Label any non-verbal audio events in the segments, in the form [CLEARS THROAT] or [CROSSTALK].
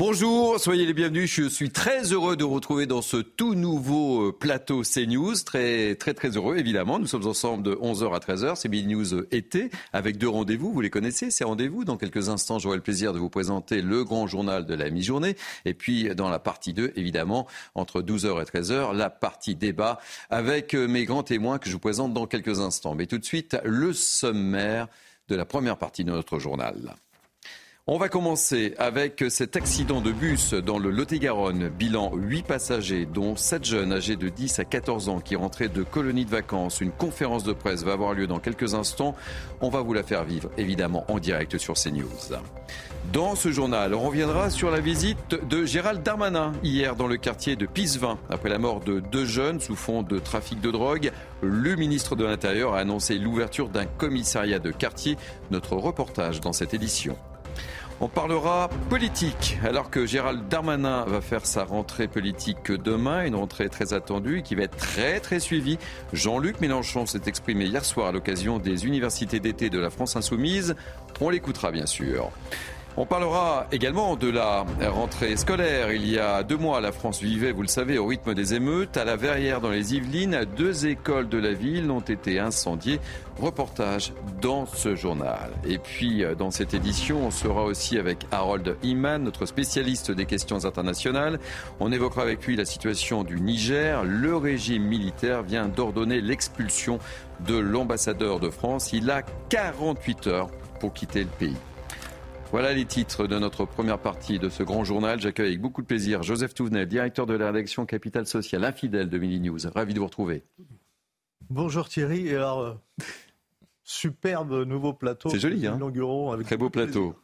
Bonjour, soyez les bienvenus. Je suis très heureux de vous retrouver dans ce tout nouveau euh, plateau CNews. Très, très, très heureux, évidemment. Nous sommes ensemble de 11h à 13h. C'est News euh, été avec deux rendez-vous. Vous les connaissez, ces rendez-vous. Dans quelques instants, j'aurai le plaisir de vous présenter le grand journal de la mi-journée. Et puis, dans la partie 2, évidemment, entre 12h et 13h, la partie débat avec euh, mes grands témoins que je vous présente dans quelques instants. Mais tout de suite, le sommaire de la première partie de notre journal. On va commencer avec cet accident de bus dans le Lot-et-Garonne. Bilan 8 passagers, dont 7 jeunes âgés de 10 à 14 ans qui rentraient de colonies de vacances. Une conférence de presse va avoir lieu dans quelques instants. On va vous la faire vivre, évidemment, en direct sur CNews. Dans ce journal, on reviendra sur la visite de Gérald Darmanin hier dans le quartier de Pisevin. Après la mort de deux jeunes sous fond de trafic de drogue, le ministre de l'Intérieur a annoncé l'ouverture d'un commissariat de quartier. Notre reportage dans cette édition. On parlera politique, alors que Gérald Darmanin va faire sa rentrée politique demain, une rentrée très attendue qui va être très très suivie. Jean-Luc Mélenchon s'est exprimé hier soir à l'occasion des universités d'été de la France Insoumise. On l'écoutera bien sûr. On parlera également de la rentrée scolaire. Il y a deux mois, la France vivait, vous le savez, au rythme des émeutes. À la Verrière, dans les Yvelines, deux écoles de la ville ont été incendiées. Reportage dans ce journal. Et puis, dans cette édition, on sera aussi avec Harold Iman, notre spécialiste des questions internationales. On évoquera avec lui la situation du Niger. Le régime militaire vient d'ordonner l'expulsion de l'ambassadeur de France. Il a 48 heures pour quitter le pays. Voilà les titres de notre première partie de ce grand journal. J'accueille avec beaucoup de plaisir Joseph Touvenel, directeur de la rédaction Capital Social, infidèle de Mini News. Ravi de vous retrouver. Bonjour Thierry. Et alors, euh, superbe nouveau plateau. C'est joli, hein avec Très beau plateau.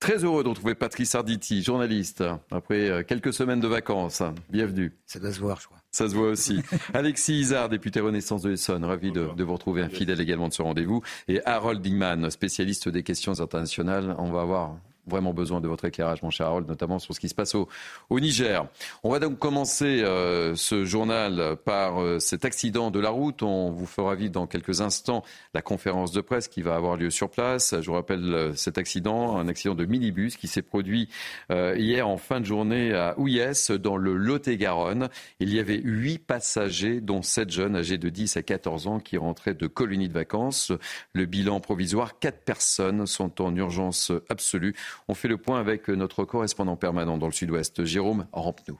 Très heureux de retrouver Patrice Arditi, journaliste, après euh, quelques semaines de vacances. Bienvenue. Ça doit se voir, je crois. Ça se voit aussi. [LAUGHS] Alexis Isard, député Renaissance de l'Essonne, ravi de, vous retrouver, un fidèle également de ce rendez-vous. Et Harold Dingman, spécialiste des questions internationales. On va voir vraiment besoin de votre éclairage, mon cher Harold, notamment sur ce qui se passe au, Niger. On va donc commencer euh, ce journal par euh, cet accident de la route. On vous fera vivre dans quelques instants la conférence de presse qui va avoir lieu sur place. Je vous rappelle euh, cet accident, un accident de minibus qui s'est produit hier en fin de journée à Ouyès, dans le Lot-et-Garonne. Il y avait huit passagers, dont sept jeunes âgés de 10 à 14 ans qui rentraient de colonies de vacances. Le bilan provisoire, quatre personnes sont en urgence absolue. On fait le point avec notre correspondant permanent dans le sud-ouest, Jérôme Rampenou.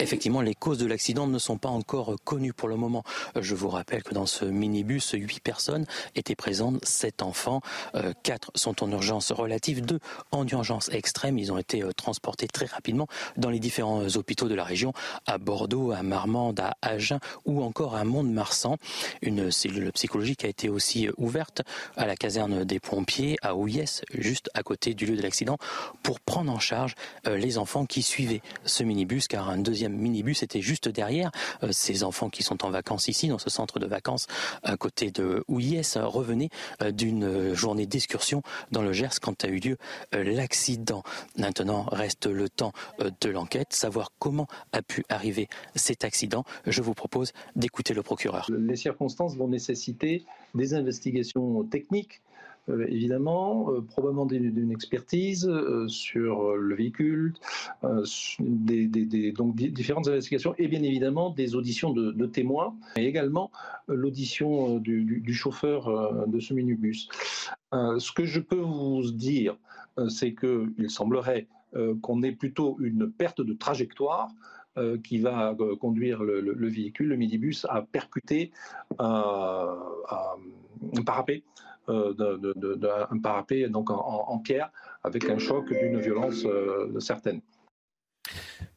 Effectivement, les causes de l'accident ne sont pas encore connues pour le moment. Je vous rappelle que dans ce minibus, huit personnes étaient présentes, sept enfants, euh, quatre sont en urgence relative, deux en urgence extrême. Ils ont été euh, transportés très rapidement dans les différents euh, hôpitaux de la région, à Bordeaux, à Marmande, à Agen ou encore à Mont-de-Marsan. Une cellule psychologique a été aussi ouverte à la caserne des pompiers à Ouyès, juste à côté du lieu de l'accident, pour prendre en charge les enfants qui suivaient ce minibus, car un deuxième minibus était juste derrière. Euh, ces enfants qui sont en vacances ici, dans ce centre de vacances à côté de Ouies, revenaient euh, d'une journée d'excursion dans le Gers quand a eu lieu euh, l'accident. Maintenant, reste le temps de l'enquête, savoir comment a pu arriver cet accident. Je vous propose d'écouter le procureur. Les circonstances vont nécessiter des investigations techniques euh, évidemment, euh, probablement d'une expertise euh, sur le véhicule, donc différentes investigations et bien évidemment des auditions de, témoins et également l'audition du, chauffeur de ce minibus. ce que je peux vous dire, c'est qu'il semblerait qu'on ait plutôt une perte de trajectoire qui va conduire le, véhicule, le minibus, à percuter un parapet d'un parapet donc en, pierre avec un choc d'une violence euh, certaine.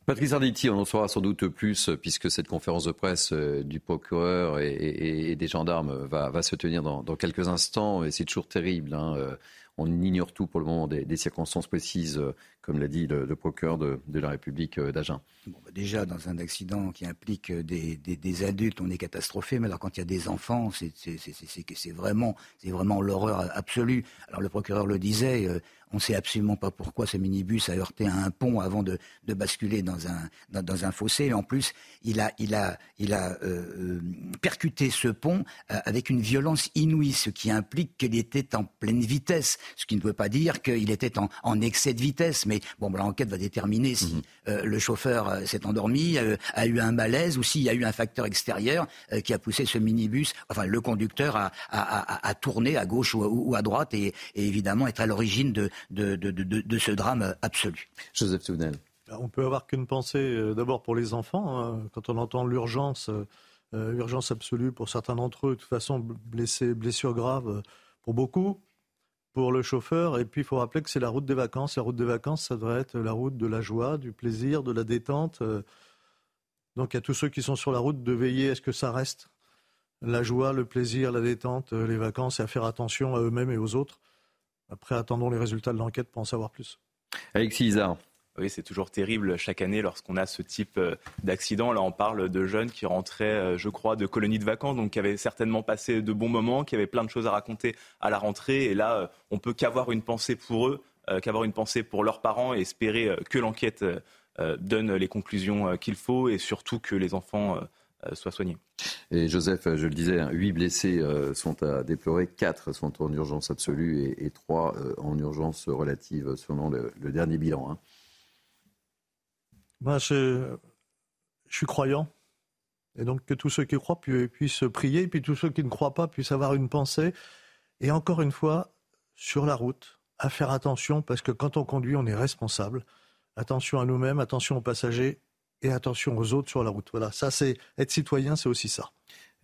Patrice Arditi, on en saura sans doute plus puisque cette conférence de presse euh, du procureur et, des gendarmes va, se tenir dans, quelques instants et c'est toujours terrible. Hein, on ignore tout pour le moment des, circonstances précises, comme l'a dit le, procureur de, la République d'Agen. Bah, déjà, dans un accident qui implique des, adultes, on est catastrophé, mais alors quand il y a des enfants, c'est vraiment, vraiment l'horreur absolue. Alors le procureur le disait, euh, on ne sait absolument pas pourquoi ce minibus a heurté à un pont avant de, basculer dans un, dans, un fossé. en plus, il a, il a, il a euh, percuté ce pont euh, avec une violence inouïe, ce qui implique qu'il était en pleine vitesse. Ce qui ne veut pas dire qu'il était en, excès de vitesse. Mais bon, l'enquête va déterminer si mhm. le chauffeur s'est endormi, a eu un malaise ou s'il y a eu un facteur extérieur qui a poussé ce minibus, enfin le conducteur à, tourner à gauche ou, à droite et, évidemment être à l'origine de, de, ce drame absolu. Joseph Souvenel. On peut avoir qu'une pensée euh, d'abord pour les enfants. Hein. quand on entend l'urgence, euh, euh, urgence absolue pour certains d'entre eux, de toute façon blessés, blessures graves pour beaucoup, pour le chauffeur. Et puis il faut rappeler que c'est la route des vacances. La route des vacances, ça devrait être la route de la joie, du plaisir, de la détente. Donc à tous ceux qui sont sur la route de veiller à ce que ça reste la joie, le plaisir, la détente, les vacances et à faire attention à eux-mêmes et aux autres. Après, attendons les résultats de l'enquête pour en savoir plus. Alexis Isard. Oui, c'est toujours terrible chaque année lorsqu'on a ce type euh, d'accident. Là, on parle de jeunes qui rentraient, euh, je crois, de colonies de vacances, donc qui avaient certainement passé de bons moments, qui avaient plein de choses à raconter à la rentrée. Et là, euh, on peut qu'avoir une pensée pour eux, qu'avoir une pensée pour leurs parents et espérer que l'enquête donne les conclusions qu'il faut et surtout que les enfants soient soignés. Et Joseph, je le disais, hein, huit blessés sont à déplorer, quatre sont en urgence absolue et, trois en urgence relative selon le, dernier bilan. Hein. Moi, je, suis croyant. Et donc que tous ceux qui croient puissent prier, et puis tous ceux qui ne croient pas puissent avoir une pensée. Et encore une fois, sur la route, à faire attention, parce que quand on conduit, on est responsable. Attention à nous-mêmes, attention aux passagers et attention aux autres sur la route. Voilà, ça c'est être citoyen, c'est aussi ça.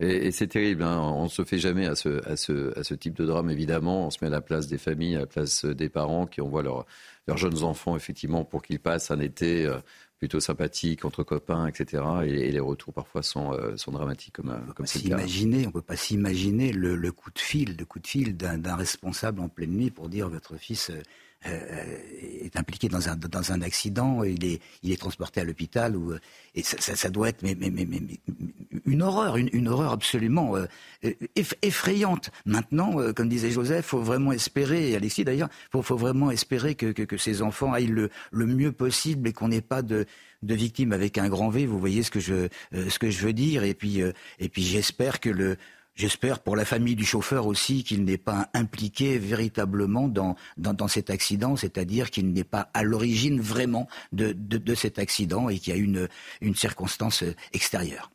Et, c'est terrible, hein. on ne se fait jamais à ce, à, ce, à ce, type de drame, évidemment. On se met à la place des familles, à la place des parents qui envoient leurs jeunes enfants, effectivement, pour qu'ils passent un été euh, plutôt sympathique, entre copains, etc. Et, les retours parfois sont, euh, sont dramatiques comme, euh, comme c'est On ne peut pas s'imaginer le, coup de fil, de coup de fil d'un responsable en pleine nuit pour dire votre fils euh, est impliqué dans un, dans un accident, il est, il est transporté à l'hôpital, et ça, ça, doit être mais, mais, mais, une horreur, une, une horreur absolument euh, effrayante. Maintenant, euh, comme disait Joseph, faut vraiment espérer, et Alexis d'ailleurs, faut, faut vraiment espérer que, que, que, ces enfants aillent le, le mieux possible et qu'on n'ait pas de, de victimes avec un grand V. Vous voyez ce que je, ce que je veux dire, et puis, et puis j'espère que le J'espère pour la famille du chauffeur aussi qu'il n'est pas impliqué véritablement dans, dans, cet accident, c'est-à-dire qu'il n'est pas à l'origine vraiment de, de, cet accident et qu'il y a une, une circonstance extérieure.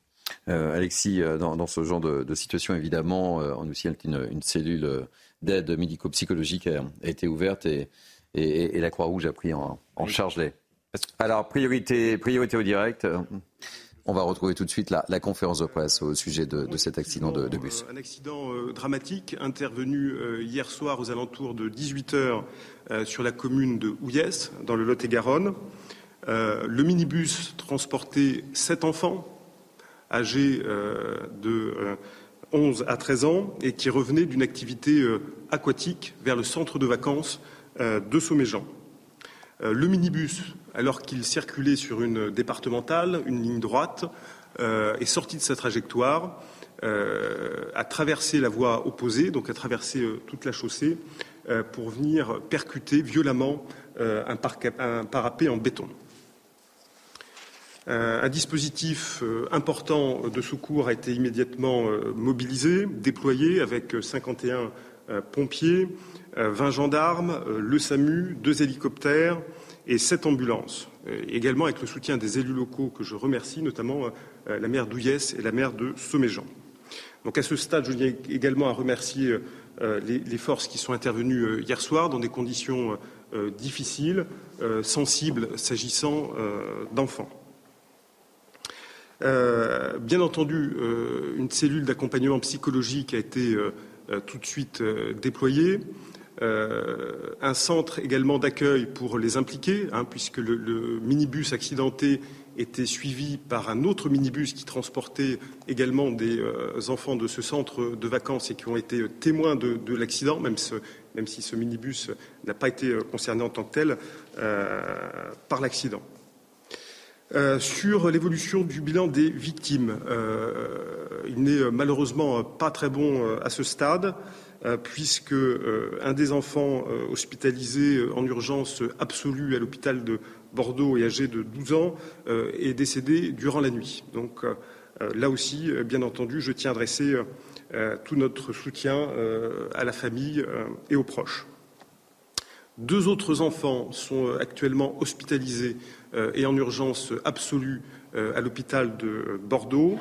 Euh, Alexis, euh, dans, dans, ce genre de, situation, évidemment, euh, on aussi une, une cellule d'aide médico-psychologique a, été ouverte et, et, la Croix-Rouge a pris en, en charge les. Alors, priorité, priorité au direct. On va retrouver tout de suite la, conférence de presse au sujet de, cet accident de, bus. Un accident euh, dramatique intervenu euh, hier soir aux alentours de 18 heures euh, sur la commune de Houillès, dans le Lot-et-Garonne. le minibus transportait sept enfants âgés de 11 à 13 ans et qui revenaient d'une activité aquatique vers le centre de vacances de Somméjean. Le minibus alors qu'il circulait sur une départementale, une ligne droite, euh, est sorti de sa trajectoire, euh, a traversé la voie opposée, donc a traversé euh, toute la chaussée, pour venir percuter violemment un, parapet en béton. Un dispositif important de secours a été immédiatement mobilisé, déployé avec 51 pompiers, 20 gendarmes, le SAMU, deux hélicoptères, et sept ambulances, euh, également avec le soutien des élus locaux que je remercie, notamment euh, la maire d'Ouillès et la maire de Somméjean. Donc à ce stade, je tiens également à remercier euh, les, forces qui sont intervenues hier soir dans des conditions difficiles, sensibles s'agissant d'enfants. bien entendu, une cellule d'accompagnement psychologique a été tout de suite déployée. Euh, un centre également d'accueil pour les impliqués, hein, puisque le, minibus accidenté était suivi par un autre minibus qui transportait également des euh, enfants de ce centre de vacances et qui ont été témoins de, l'accident, même, si ce minibus n'a pas été concerné en tant que tel euh, par l'accident. sur l'évolution du bilan des victimes, il n'est malheureusement pas très bon à ce stade. Euh, puisque euh, un des enfants euh, hospitalisé en urgence absolue à l'hôpital de Bordeaux et âgé de 12 ans est décédé durant la nuit. Donc là aussi, bien entendu, je tiens à adresser tout notre soutien à la famille et aux proches. Deux autres enfants sont actuellement hospitalisés et en urgence absolue à l'hôpital de Bordeaux.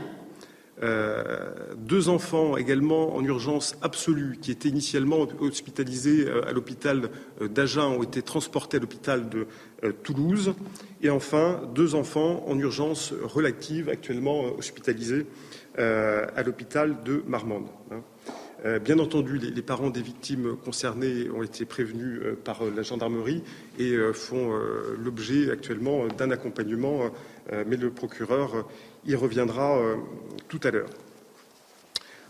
Euh, deux enfants également en urgence absolue qui étaient initialement hospitalisés euh, à l'hôpital euh, d'Agen ont été transportés à l'hôpital de Toulouse. Et enfin, deux enfants en urgence relative actuellement hospitalisés à l'hôpital de Marmande. Hein. Bien entendu, les parents des victimes concernées ont été prévenus par la gendarmerie et font l'objet actuellement d'un accompagnement, mais le procureur y reviendra euh, tout à l'heure.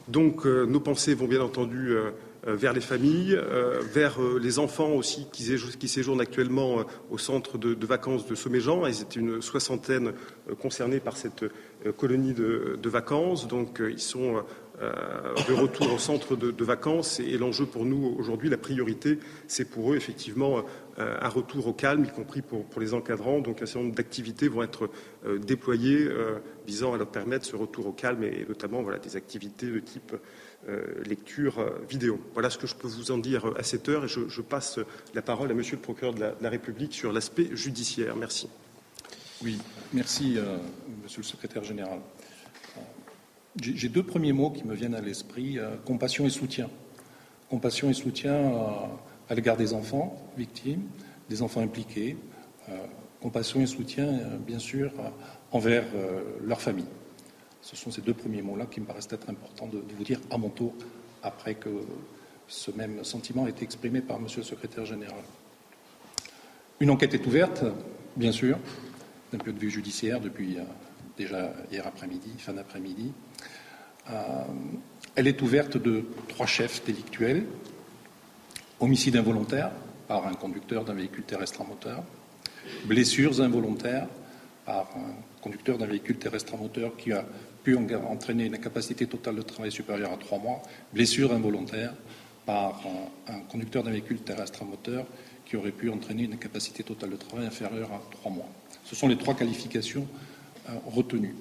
Donc euh, nos pensées vont bien entendu euh, vers les familles, vers les enfants aussi qui, séjournent actuellement au centre de, vacances de Somméjean. Ils étaient une soixantaine concernés par cette colonie de, vacances. Donc ils sont de retour au centre de, vacances. Et, l'enjeu pour nous aujourd'hui, la priorité, c'est pour eux effectivement un retour au calme, y compris pour, les encadrants. Donc un certain nombre d'activités vont être euh, déployées euh, visant à leur permettre ce retour au calme et, notamment voilà, des activités de type lecture vidéo. Voilà ce que je peux vous en dire à cette heure et je, passe la parole à Monsieur le procureur de la, République sur l'aspect judiciaire. Merci. Oui, merci Monsieur le secrétaire général. J'ai deux premiers mots qui me viennent à l'esprit compassion et soutien. Compassion et soutien à l'égard des enfants victimes, des enfants impliqués, euh, compassion et soutien, euh, bien sûr, euh, envers leur famille. Ce sont ces deux premiers mots-là qui me paraissent être importants de, vous dire à mon tour, après que ce même sentiment a été exprimé par Monsieur le secrétaire général. Une enquête est ouverte, bien sûr, d'un point de vue judiciaire, depuis déjà hier après-midi, fin d'après-midi. elle est ouverte de trois chefs délictuels homicide involontaire par un conducteur d'un véhicule terrestre à moteur, blessures involontaires par un conducteur d'un véhicule terrestre à moteur qui a pu entraîner une incapacité totale de travail supérieure à trois mois, blessures involontaires par un, conducteur d'un véhicule terrestre à moteur qui aurait pu entraîner une incapacité totale de travail inférieure à trois mois. Ce sont les trois qualifications euh, retenues.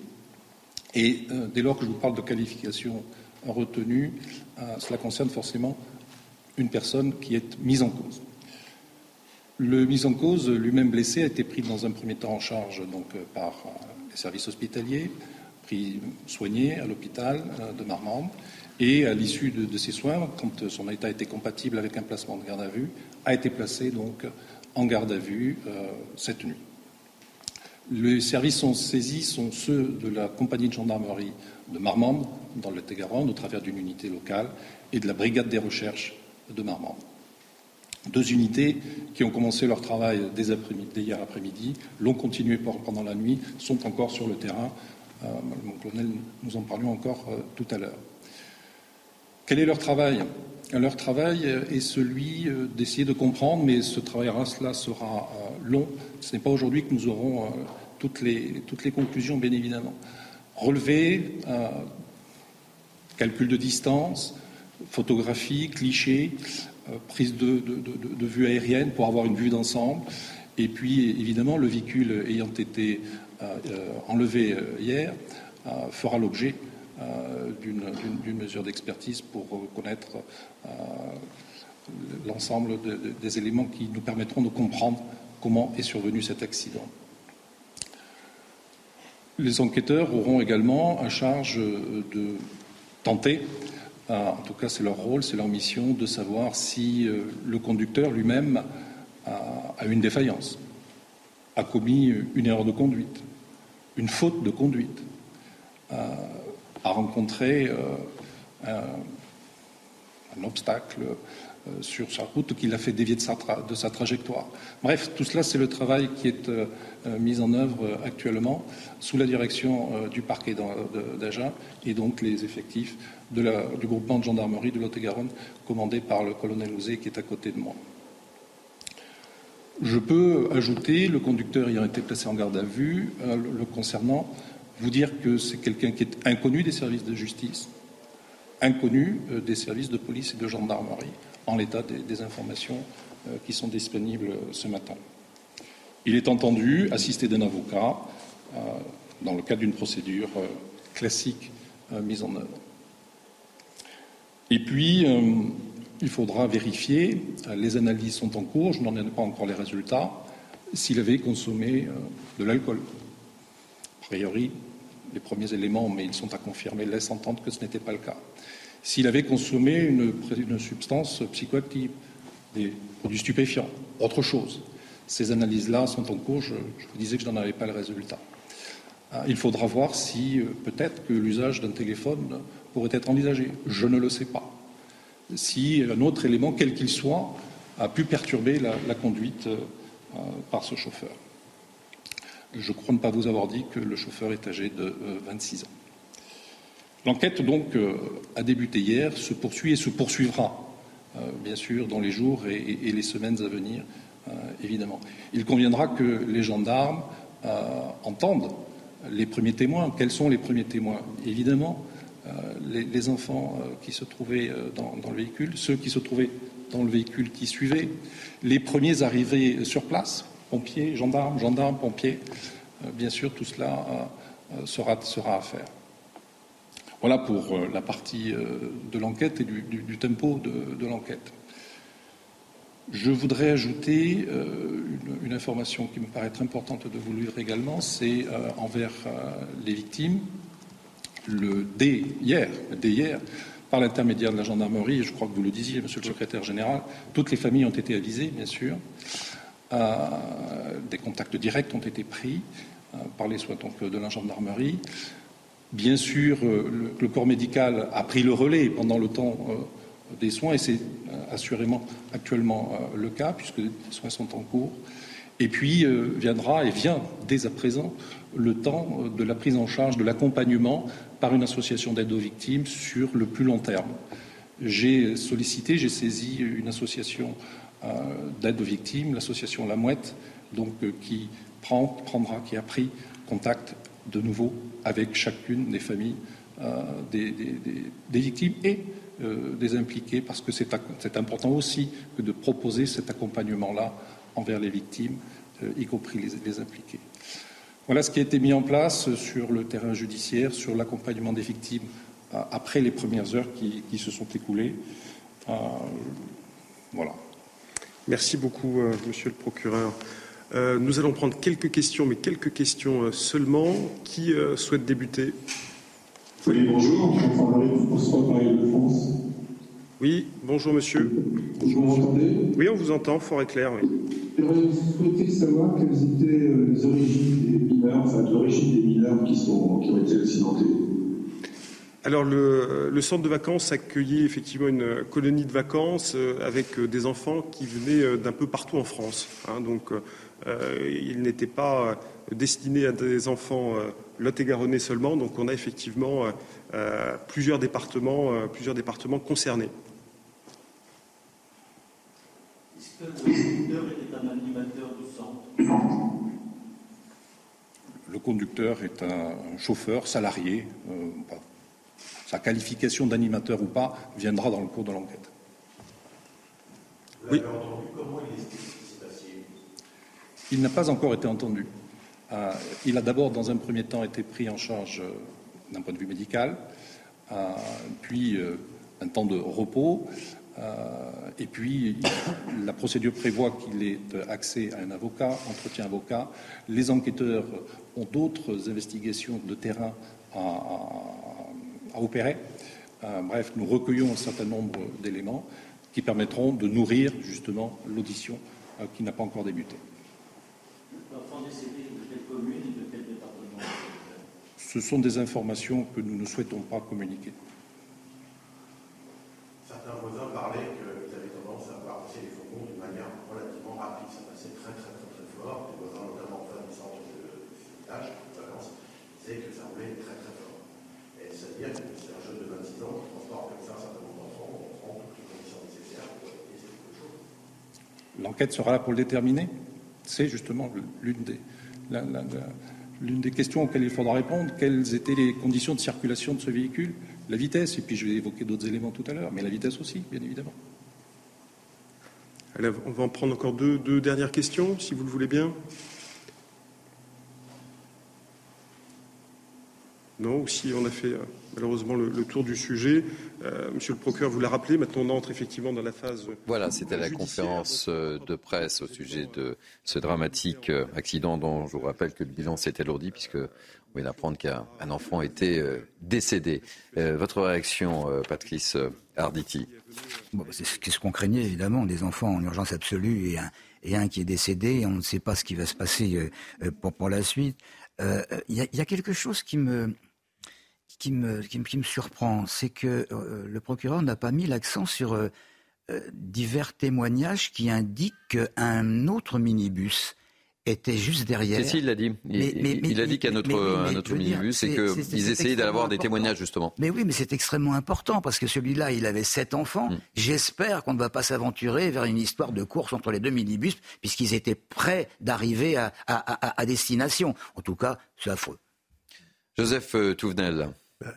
Et euh, dès lors que je vous parle de qualifications retenues, euh, cela concerne forcément une personne qui est mise en cause. Le mis en cause, lui-même blessé, a été pris dans un premier temps en charge donc, euh, par euh, les services hospitaliers, pris soigné à l'hôpital euh, de Marmande, et à l'issue de, de, ces soins, quand son état était compatible avec un placement de garde à vue, a été placé donc en garde à vue cette nuit. Les services sont saisis sont ceux de la compagnie de gendarmerie de Marmande, dans le Tégaron, au travers d'une unité locale, et de la brigade des recherches de Marmande. Deux unités qui ont commencé leur travail dès, hier après-midi, l'ont continué pendant la nuit, sont encore sur le terrain. Euh, mon colonel, nous en parlions encore euh, tout à l'heure. Quel est leur travail? Leur travail est celui euh, d'essayer de comprendre, mais ce travail-là sera long. Ce n'est pas aujourd'hui que nous aurons toutes les, toutes les conclusions, bien évidemment. Relever, calcul de distance, photographie, clichés, euh, prise de, vue aérienne pour avoir une vue d'ensemble. Et puis, évidemment, le véhicule ayant été euh, euh, enlevé hier fera l'objet d'une mesure d'expertise pour reconnaître l'ensemble des éléments qui nous permettront de comprendre comment est survenu cet accident. Les enquêteurs auront également à charge de tenter en tout cas, c'est leur rôle, c'est leur mission de savoir si euh, le conducteur lui-même a, une défaillance, a commis une erreur de conduite, une faute de conduite, a rencontré euh, un, obstacle euh, sur sa route qui l'a fait dévier de sa, trajectoire. Bref, tout cela, c'est le travail qui est mis en œuvre actuellement sous la direction du parquet d'Agen et donc les effectifs du groupement de gendarmerie de Lot-et-Garonne, commandé par le colonel Ouzé, qui est à côté de moi. Je peux ajouter, le conducteur ayant été placé en garde à vue, euh, le concernant, vous dire que c'est quelqu'un qui est inconnu des services de justice, inconnu euh, des services de police et de gendarmerie, en l'état des, informations euh, qui sont disponibles ce matin. Il est entendu, assisté d'un avocat, dans le cadre d'une procédure classique mise en œuvre. Et puis, euh, il faudra vérifier, les analyses sont en cours, je n'en ai pas encore les résultats, s'il avait consommé de l'alcool. A priori, les premiers éléments, mais ils sont à confirmer, laissent entendre que ce n'était pas le cas. S'il avait consommé une, substance psychoactive, des produits stupéfiants, autre chose. Ces analyses-là sont en cours, je, vous disais que je n'en avais pas le résultat. Il faudra voir si euh, peut-être que l'usage d'un téléphone pourrait être envisagé. Je ne le sais pas. Si un autre élément, quel qu'il soit, a pu perturber la, conduite euh, par ce chauffeur. Je crois ne pas vous avoir dit que le chauffeur est âgé de 26 euh, ans. L'enquête, donc, euh, a débuté hier, se poursuit et se poursuivra, euh, bien sûr, dans les jours et, les semaines à venir, évidemment. Il conviendra que les gendarmes entendent les premiers témoins. Quels sont les premiers témoins? Évidemment, les, enfants qui se trouvaient dans, dans, le véhicule, ceux qui se trouvaient dans le véhicule qui suivait, les premiers arrivés sur place, pompiers, gendarmes, gendarmes, pompiers. Euh, bien sûr, tout cela euh, sera, à faire. Voilà pour euh, la partie de l'enquête et du, tempo de, l'enquête. Je voudrais ajouter une, information qui me paraît très importante de vous lire également, c'est envers les victimes. Le dès hier, dès hier, par l'intermédiaire de la gendarmerie, je crois que vous le disiez, Monsieur le Secrétaire général, toutes les familles ont été avisées, bien sûr. Euh, des contacts directs ont été pris euh, par les soins de la gendarmerie. Bien sûr, euh, le, corps médical a pris le relais pendant le temps des soins et c'est assurément actuellement le cas puisque les soins sont en cours. Et puis viendra et vient dès à présent le temps de la prise en charge de l'accompagnement par une association d'aide aux victimes sur le plus long terme. J'ai sollicité, j'ai saisi une association euh, d'aide aux victimes, l'association La Mouette, donc, euh, qui prend, prendra, qui a pris contact de nouveau avec chacune des familles euh, des, victimes et des impliqués, parce que c'est important aussi que de proposer cet accompagnement-là envers les victimes, y compris les, impliqués. Voilà ce qui a été mis en place sur le terrain judiciaire, sur l'accompagnement des victimes après les premières heures qui, qui se sont écoulées. voilà. Merci beaucoup, euh, monsieur le procureur. Euh, nous allons prendre quelques questions, mais quelques questions euh, seulement. Qui souhaite débuter? Oui, bonjour. de France. Oui, bonjour monsieur. Vous m'entendez? Oui, on vous entend, fort et clair. Oui. J'aurais souhaité savoir quelles étaient les origines des mineurs, enfin l'origine des mineurs qui, sont, qui ont été accidentés. Alors le, centre de vacances accueillait effectivement une colonie de vacances euh, avec euh, des enfants qui venaient euh, d'un peu partout en France. Hein. donc il n'était pas destiné à des enfants lot-et-garonnais seulement. Donc on a effectivement plusieurs départements, plusieurs départements concernés. Est-ce que le conducteur était un animateur du centre Le conducteur est un chauffeur salarié, sa qualification d'animateur ou pas viendra dans le cours de l'enquête. Oui. Entendu, comment il, il n'a pas encore été entendu. Euh, il a d'abord, dans un premier temps, été pris en charge euh, d'un point de vue médical, euh, puis un temps de repos, et puis la procédure prévoit qu'il ait accès à un avocat, entretien avocat. Les enquêteurs ont d'autres investigations de terrain à, opérer. Euh, bref, nous recueillons un certain nombre d'éléments qui permettront de nourrir justement l'audition euh, qui n'a pas encore débuté. Ce sont des informations que nous ne souhaitons pas communiquer parlaient qu'ils avaient tendance à voir passer les fourgons d'une manière relativement rapide. Ça passait très très très très fort. Les voisins, notamment en du centre de village, de vacances, disaient que ça roulait très très fort. C'est-à-dire que c'est un jeune de 26 ans qui transporte comme ça un certain nombre d'enfants, on prend toutes les conditions nécessaires pour éviter quelque chose. L'enquête sera là pour le déterminer. C'est justement l'une des, l'une des questions auxquelles il faudra répondre. Quelles étaient les conditions de circulation de ce véhicule? La vitesse, et puis je vais évoquer d'autres éléments tout à l'heure, mais la vitesse aussi, bien évidemment. on va en prendre encore deux, deux dernières questions, si vous le voulez bien. Non, aussi on a fait euh, malheureusement le, tour du sujet. Euh, monsieur le procureur vous l'a rappelé, maintenant on entre effectivement dans la phase. Voilà, c'était la conférence euh, de presse au sujet de ce dramatique accident dont je vous rappelle que le bilan s'est alourdi puisque on vient d'apprendre qu'un enfant était décédé. votre réaction, Patrice Arditi? C'est ce qu'on craignait évidemment, des enfants en urgence absolue et un, et un qui est décédé. On ne sait pas ce qui va se passer pour, pour la suite. Il y, y, a quelque chose qui me, qui me, qui, me surprend, c'est que euh, le procureur n'a pas mis l'accent sur euh, euh, divers témoignages qui indiquent qu'un autre minibus était juste derrière. C'est il l'a dit. Il, a dit qu'un autre, un autre minibus et qu'ils essayaient d'avoir des témoignages justement. Mais oui, mais c'est extrêmement important parce que celui-là, il avait sept enfants. Mm. J'espère qu'on ne va pas s'aventurer vers une histoire de course entre les deux minibus puisqu'ils étaient prêts d'arriver à, à, à, destination. En tout cas, c'est affreux. Joseph Touvenel. Bah,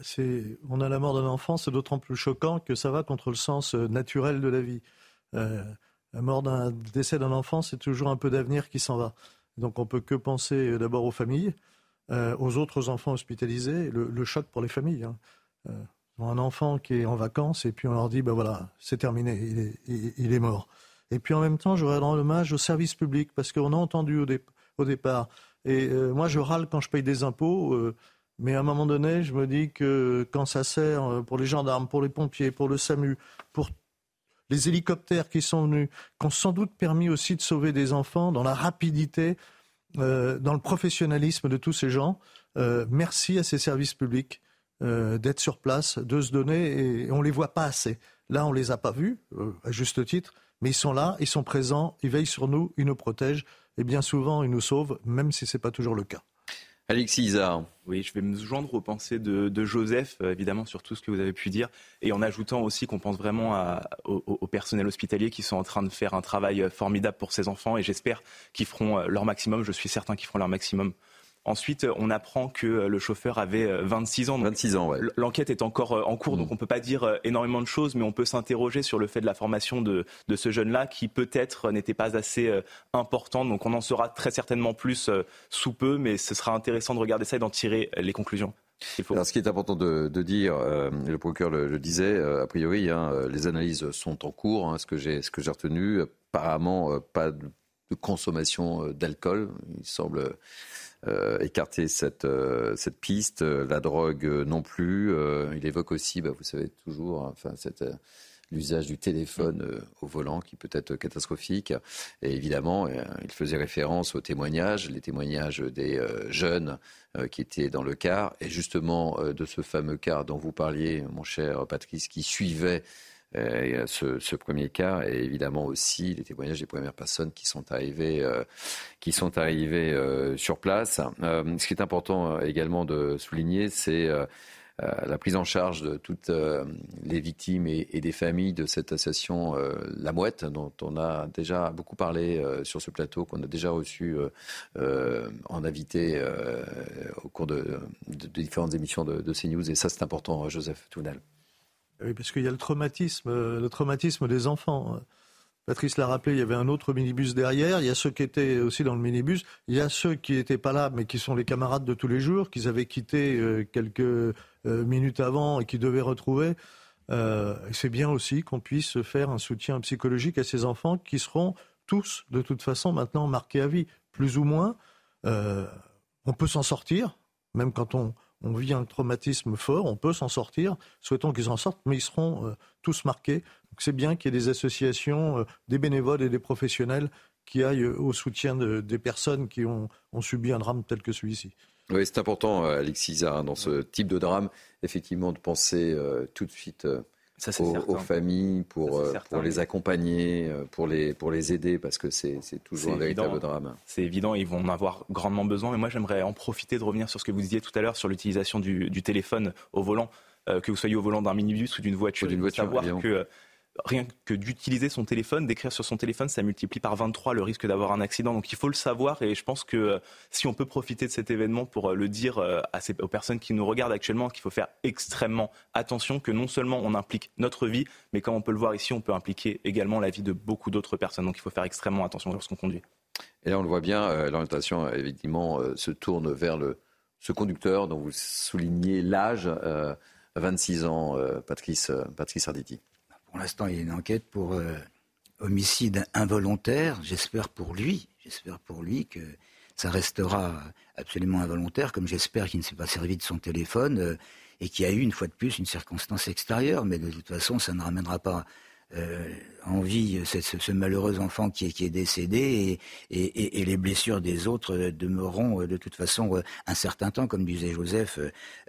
on a la mort d'un enfant, c'est d'autant plus choquant que ça va contre le sens euh, naturel de la vie. Euh, la mort d'un décès d'un enfant, c'est toujours un peu d'avenir qui s'en va. Donc on peut que penser euh, d'abord aux familles, aux autres enfants hospitalisés, le, choc pour les familles. Hein. un enfant qui est en vacances et puis on leur dit ben voilà, c'est terminé, il est, mort. Et puis en même temps, je rendre hommage au service public parce qu'on a entendu au, départ. Et moi, je râle quand je paye des impôts. Mais à un moment donné, je me dis que quand ça sert euh, pour les gendarmes, pour les pompiers, pour le SAMU, pour les hélicoptères qui sont venus, qui ont sans doute permis aussi de sauver des enfants dans la rapidité, euh, dans le professionnalisme de tous ces gens, euh, merci à ces services publics d'être sur place, de se donner, et on ne les voit pas assez. Là, on ne les a pas vus, à juste titre, mais ils sont là, ils sont présents, ils veillent sur nous, ils nous protègent, et bien souvent, ils nous sauvent, même si ce n'est pas toujours le cas. Alexis Isard. Oui, je vais me joindre aux pensées de, Joseph, euh, évidemment, sur tout ce que vous avez pu dire, et en ajoutant aussi qu'on pense vraiment au, au, personnel hospitalier qui sont en train de faire un travail euh, formidable pour ces enfants, et j'espère qu'ils feront euh, leur maximum, je suis certain qu'ils feront leur maximum Ensuite, on apprend que euh, le chauffeur avait 26 euh, ans. 26 ans, ouais. L'enquête est encore euh, en cours, donc mm. on ne peut pas dire énormément de choses, mais on peut s'interroger sur le fait de la formation de, de ce jeune-là, qui peut-être n'était pas assez importante. Donc on en saura très certainement plus sous peu, mais ce sera intéressant de regarder ça et d'en tirer les conclusions. Alors, ce qui est important de, de dire, le procureur le, disait, a priori, hein, les analyses sont en cours. Hein, ce que j'ai retenu, apparemment, pas de, de consommation d'alcool. Il semble euh, écarter cette, euh, cette piste. La drogue euh, non plus. il évoque aussi, bah, vous savez toujours, hein, enfin, cette l'usage du téléphone au volant qui peut être catastrophique. Et évidemment, il faisait référence aux témoignages, les témoignages des jeunes qui étaient dans le car. Et justement, de ce fameux car dont vous parliez, mon cher Patrice, qui suivait euh, ce, premier cas et évidemment aussi les témoignages des premières personnes qui sont arrivées, euh, qui sont arrivées euh, sur place. ce qui est important également de souligner, c'est la prise en charge de toutes les victimes et, des familles de cette association La Mouette, dont on a déjà beaucoup parlé sur ce plateau, qu'on a déjà reçu en invité au cours de, différentes émissions de, de CNews. Et ça, c'est important, Joseph Tounel. Oui, parce qu'il y a le traumatisme, euh, le traumatisme des enfants. Patrice l'a rappelé, il y avait un autre minibus derrière. Il y a ceux qui étaient aussi dans le minibus. Il y a ceux qui n'étaient pas là, mais qui sont les camarades de tous les jours, qu'ils avaient quitté euh, quelques euh, minutes avant et qui devaient retrouver. c'est bien aussi qu'on puisse faire un soutien psychologique à ces enfants qui seront tous, de toute façon, maintenant marqués à vie, plus ou moins. on peut s'en sortir, même quand on, on vit un traumatisme fort, on peut s'en sortir, souhaitons qu'ils en sortent, mais ils seront euh, tous marqués. c'est bien qu'il y ait des associations, euh, des bénévoles et des professionnels qui aillent au soutien des personnes qui ont, subi un drame tel que celui-ci. Oui, c'est important, euh, Alexis dans ce type de drame, effectivement, de penser tout de suite aux, familles, pour, euh, pour les accompagner, euh, pour les, pour les aider, parce que c'est toujours un véritable drame. C'est évident, ils vont en avoir grandement besoin. Mais moi, j'aimerais en profiter de revenir sur ce que vous disiez tout à l'heure sur l'utilisation du, téléphone au volant. Euh, que vous soyez au volant d'un minibus ou d'une voiture, d'une voiture, savoir que rien que d'utiliser son téléphone, d'écrire sur son téléphone, ça multiplie par 23 le risque d'avoir un accident. Donc il faut le savoir et je pense que euh, si on peut profiter de cet événement pour euh, le dire euh, aux personnes qui nous regardent actuellement, qu'il faut faire extrêmement attention, que non seulement on implique notre vie, mais comme on peut le voir ici, on peut impliquer également la vie de beaucoup d'autres personnes. Donc il faut faire extrêmement attention lorsqu'on conduit. Et là on le voit bien, l'orientation évidemment se tourne vers ce conducteur dont vous soulignez l'âge, 26 ans, Patrice, Arditi Pour l'instant, il y a une enquête pour homicide involontaire. J'espère pour lui, j'espère pour lui que ça restera absolument involontaire, comme j'espère qu'il ne s'est pas servi de son téléphone et qu'il y a eu une fois de plus une circonstance extérieure. Mais de toute façon, ça ne ramènera pas euh, en vie ce, malheureux enfant qui est, décédé et, les blessures des autres demeureront de toute façon un certain temps, comme disait Joseph.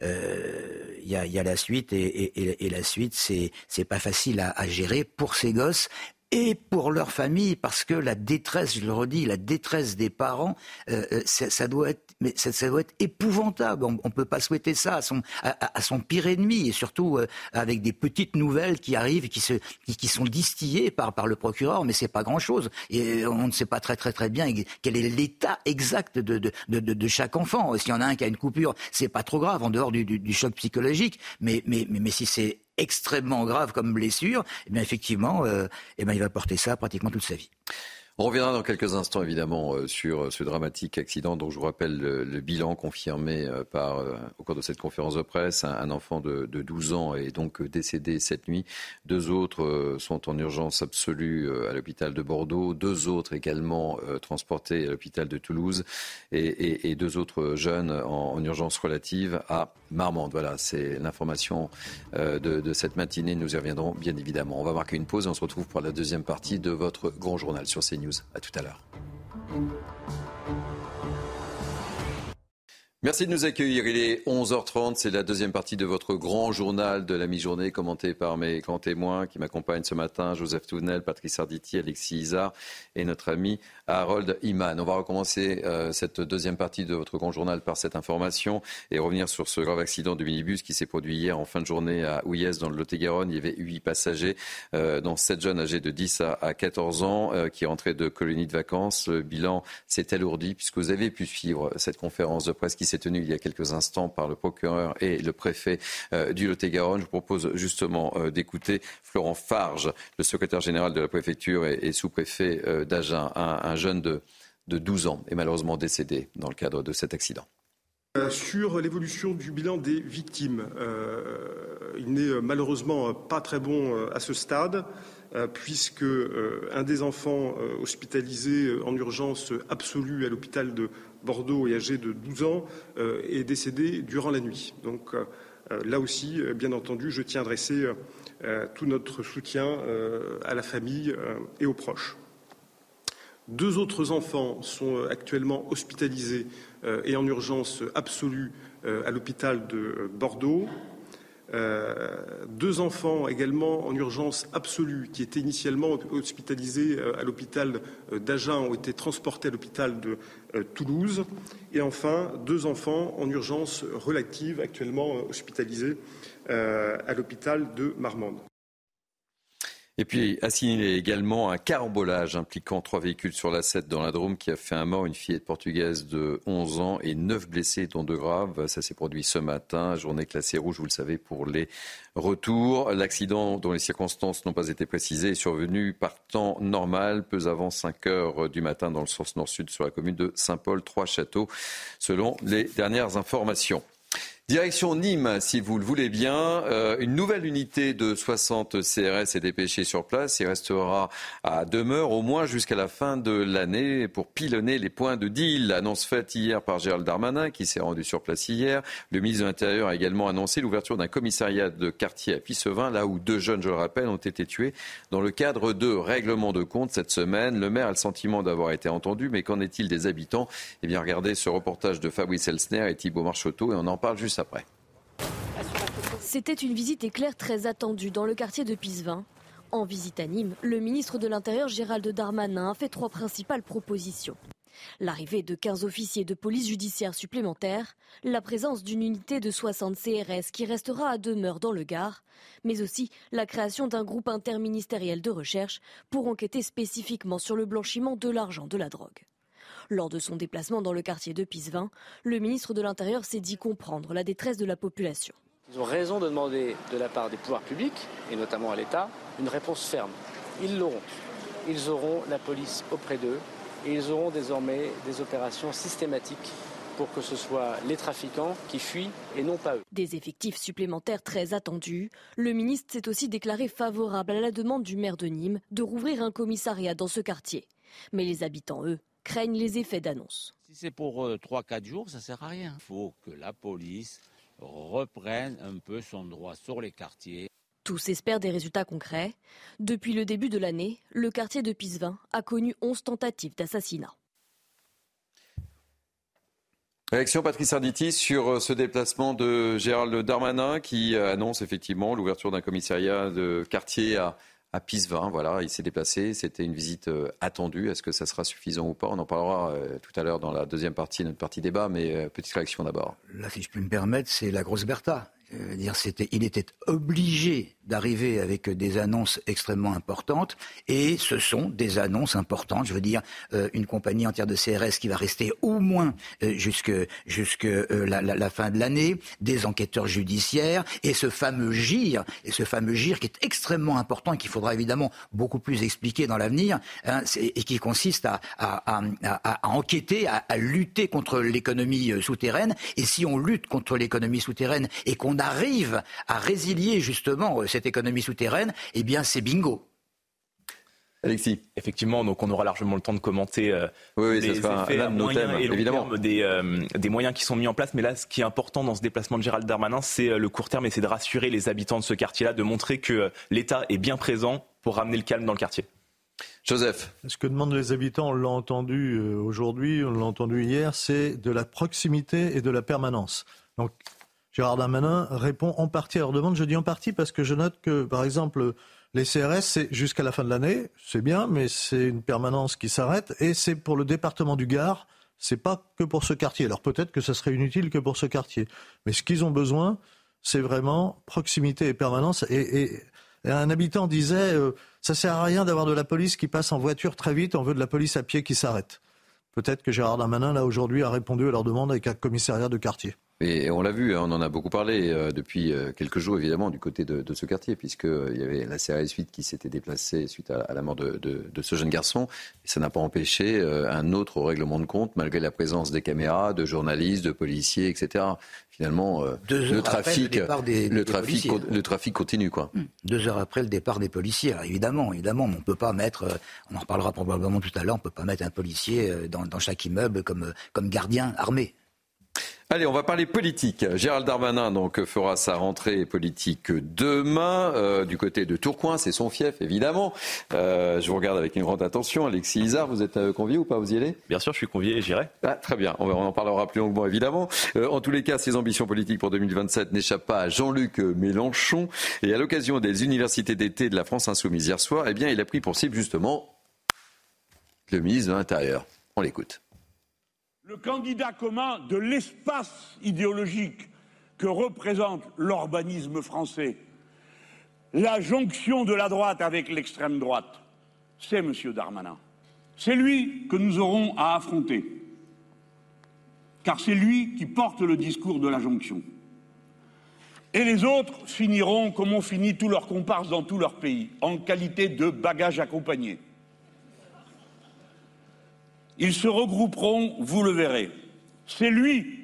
Euh, il y, a, la suite et, la suite, c'est pas facile à gérer pour ces gosses et pour leur famille, parce que la détresse, je le redis, la détresse des parents, euh, euh, ça, doit être, mais ça, doit être épouvantable. On, ne peut pas souhaiter ça à son, à, son pire ennemi, et surtout euh, avec des petites nouvelles qui arrivent, qui se, qui, sont distillées par, par le procureur, mais c'est pas grand chose. Et on ne sait pas très très très bien quel est l'état exact de, de, de, de chaque enfant. S'il y en a un qui a une coupure, c'est pas trop grave en dehors du, du, choc psychologique, mais, mais, mais si c'est extrêmement grave comme blessure, eh bien effectivement, euh, eh bien il va porter ça pratiquement toute sa vie. On reviendra dans quelques instants évidemment euh, sur euh, ce dramatique accident dont je vous rappelle le, bilan confirmé euh, par, au cours de cette conférence de presse. Un, enfant de, 12 ans est donc décédé cette nuit. Deux autres sont en urgence absolue à l'hôpital de Bordeaux. Deux autres également transportés à l'hôpital de Toulouse. Et, deux autres jeunes en, urgence relative à Marmande. Voilà, c'est l'information de, de cette matinée. Nous y reviendrons bien évidemment. On va marquer une pause et on se retrouve pour la deuxième partie de votre grand journal sur CNews. À tout à l'heure. Merci de nous accueillir. Il est 11h30. C'est la deuxième partie de votre grand journal de la mi-journée, commenté par mes grands témoins qui m'accompagnent ce matin Joseph Tounel, Patrice Arditi, Alexis Isard et notre ami Harold Iman. On va recommencer euh, cette deuxième partie de votre grand journal par cette information et revenir sur ce grave accident de minibus qui s'est produit hier en fin de journée à Ouillès, dans le Lot-et-Garonne. Il y avait huit passagers, euh, dont sept jeunes âgés de 10 à, 14 ans, euh, qui rentraient de colonies de vacances. Le bilan s'est alourdi puisque vous avez pu suivre cette conférence de presse qui s'est tenue il y a quelques instants par le procureur et le préfet euh, du Lot-et-Garonne. Je vous propose justement euh, d'écouter Florent Farge, le secrétaire général de la préfecture et, sous-préfet euh, d'Agen, un, jeune de, de 12 ans est malheureusement décédé dans le cadre de cet accident. Sur l'évolution du bilan des victimes, il n'est malheureusement pas très bon à ce stade, puisque un des enfants hospitalisés en urgence absolue à l'hôpital de Bordeaux et âgé de 12 ans euh, est décédé durant la nuit. Donc euh, là aussi, euh, bien entendu, je tiens à adresser tout notre soutien à la famille et aux proches. Deux autres enfants sont actuellement hospitalisés et en urgence absolue à l'hôpital de Bordeaux. Euh, deux enfants également en urgence absolue qui étaient initialement hospitalisés euh, à l'hôpital euh, d'Agen ont été transportés à l'hôpital de Toulouse. Et enfin, deux enfants en urgence relative actuellement hospitalisés à l'hôpital de Marmande. Et puis, a signalé également un carambolage impliquant trois véhicules sur la 7 dans la Drôme qui a fait un mort, une fillette portugaise de 11 ans et neuf blessés, dont deux graves. Ça s'est produit ce matin, journée classée rouge, vous le savez, pour les retours. L'accident, dont les circonstances n'ont pas été précisées, est survenu par temps normal, peu avant 5 heures du matin dans le sens nord-sud sur la commune de Saint-Paul-Trois-Châteaux, selon les dernières informations. Direction Nîmes, si vous le voulez bien. Euh, une nouvelle unité de 60 CRS est dépêchée sur place et restera à demeure au moins jusqu'à la fin de l'année pour pilonner les points de deal. Annonce faite hier par Gérald Darmanin qui s'est rendu sur place hier. Le ministre de l'Intérieur a également annoncé l'ouverture d'un commissariat de quartier à Pissevin, là où deux jeunes, je le rappelle, ont été tués dans le cadre de règlements de compte cette semaine. Le maire a le sentiment d'avoir été entendu, mais qu'en est-il des habitants? Eh bien, regardez ce reportage de Fabrice Elsner et Thibault Marchoteau et on en parle juste C'était une visite éclair très attendue dans le quartier de Pisevin. En visite à Nîmes, le ministre de l'Intérieur Gérald Darmanin a fait trois principales propositions. L'arrivée de 15 officiers de police judiciaire supplémentaires, la présence d'une unité de 60 CRS qui restera à demeure dans le Gard, mais aussi la création d'un groupe interministériel de recherche pour enquêter spécifiquement sur le blanchiment de l'argent de la drogue. Lors de son déplacement dans le quartier de Pisevin, le ministre de l'Intérieur s'est dit comprendre la détresse de la population. Ils ont raison de demander de la part des pouvoirs publics, et notamment à l'État, une réponse ferme. Ils l'auront. Ils auront la police auprès d'eux et ils auront désormais des opérations systématiques pour que ce soit les trafiquants qui fuient et non pas eux. Des effectifs supplémentaires très attendus. Le ministre s'est aussi déclaré favorable à la demande du maire de Nîmes de rouvrir un commissariat dans ce quartier. Mais les habitants, eux, craignent les effets d'annonce. Si c'est pour 3-4 jours, ça ne sert à rien. Il faut que la police reprenne un peu son droit sur les quartiers. Tous espèrent des résultats concrets. Depuis le début de l'année, le quartier de Pisevin a connu 11 tentatives d'assassinat. Réaction Patrice Arditi sur ce déplacement de Gérald Darmanin qui annonce effectivement l'ouverture d'un commissariat de quartier à, à Pisevin. Voilà, il s'est déplacé. C'était une visite attendue. Est-ce que ça sera suffisant ou pas? On en parlera tout à l'heure dans la deuxième partie, notre partie débat. Mais petite réaction d'abord. Là, si je puis me permettre, c'est la grosse Bertha. Dire, c'était, il était obligé d'arriver avec des annonces extrêmement importantes, et ce sont des annonces importantes. Je veux dire, euh, une compagnie entière de CRS qui va rester au moins euh, jusque jusque euh, la, la, fin de l'année, des enquêteurs judiciaires, et ce fameux GIR, et ce fameux GIR qui est extrêmement important et qu'il faudra évidemment beaucoup plus expliquer dans l'avenir, hein, et qui consiste à, à, à, à enquêter, à, lutter contre l'économie souterraine. Et si on lutte contre l'économie souterraine et qu'on arrive à résilier justement cette économie souterraine, eh bien c'est bingo. Alexis. Effectivement, donc on aura largement le temps de commenter euh, oui, oui, les ça effets un, un de nos thèmes, et évidemment. terme des, euh, des moyens qui sont mis en place. Mais là, ce qui est important dans ce déplacement de Gérald Darmanin, c'est euh, le court terme et c'est de rassurer les habitants de ce quartier-là, de montrer que l'État est bien présent pour ramener le calme dans le quartier. Joseph. Ce que demandent les habitants, on l'a entendu aujourd'hui, on l'a entendu hier, c'est de la proximité et de la permanence. Donc Gérard Darmanin répond en partie à leur demande. Je dis en partie parce que je note que, par exemple, les CRS, c'est jusqu'à la fin de l'année, c'est bien, mais c'est une permanence qui s'arrête et c'est pour le département du Gard, c'est pas que pour ce quartier. Alors peut-être que ça serait inutile que pour ce quartier. Mais ce qu'ils ont besoin, c'est vraiment proximité et permanence. Et, un habitant disait, euh, ça sert à rien d'avoir de la police qui passe en voiture très vite, on veut de la police à pied qui s'arrête. Peut-être que Gérard Darmanin, là, aujourd'hui, a répondu à leur demande avec un commissariat de quartier. Et on l'a vu, on en a beaucoup parlé euh, depuis quelques jours, évidemment, du côté de, de ce quartier, puisqu'il euh, y avait la CRS 8 qui s'était déplacée suite à, à la mort de, de, de, ce jeune garçon. Et ça n'a pas empêché euh, un autre règlement de compte, malgré la présence des caméras, de journalistes, de policiers, etc. Finalement, le trafic, le, des, le, des trafic le trafic continue. Quoi. Deux heures après le départ des policiers. Alors évidemment, évidemment, on ne peut pas mettre, on en reparlera probablement tout à l'heure, on ne peut pas mettre un policier dans, dans chaque immeuble comme, comme gardien armé. Allez, on va parler politique. Gérald Darmanin donc fera sa rentrée politique demain euh, du côté de Tourcoing, c'est son fief évidemment. Euh, je vous regarde avec une grande attention. Alexis Isard, vous êtes convié ou pas? Vous y allez? Bien sûr, je suis convié et j'irai. Ah, très bien, on, en parlera plus longuement évidemment. Euh, en tous les cas, ses ambitions politiques pour 2027 n'échappent pas à Jean-Luc Mélenchon. Et à l'occasion des universités d'été de la France Insoumise hier soir, eh bien, il a pris pour cible justement le ministre de l'Intérieur. On l'écoute le candidat commun de l'espace idéologique que représente l'urbanisme français, la jonction de la droite avec l'extrême droite, c'est M. Darmanin. C'est lui que nous aurons à affronter, car c'est lui qui porte le discours de la jonction. Et les autres finiront comme ont fini tous leurs comparses dans tous leurs pays, en qualité de bagages accompagnés. Ils se regrouperont, vous le verrez. C'est lui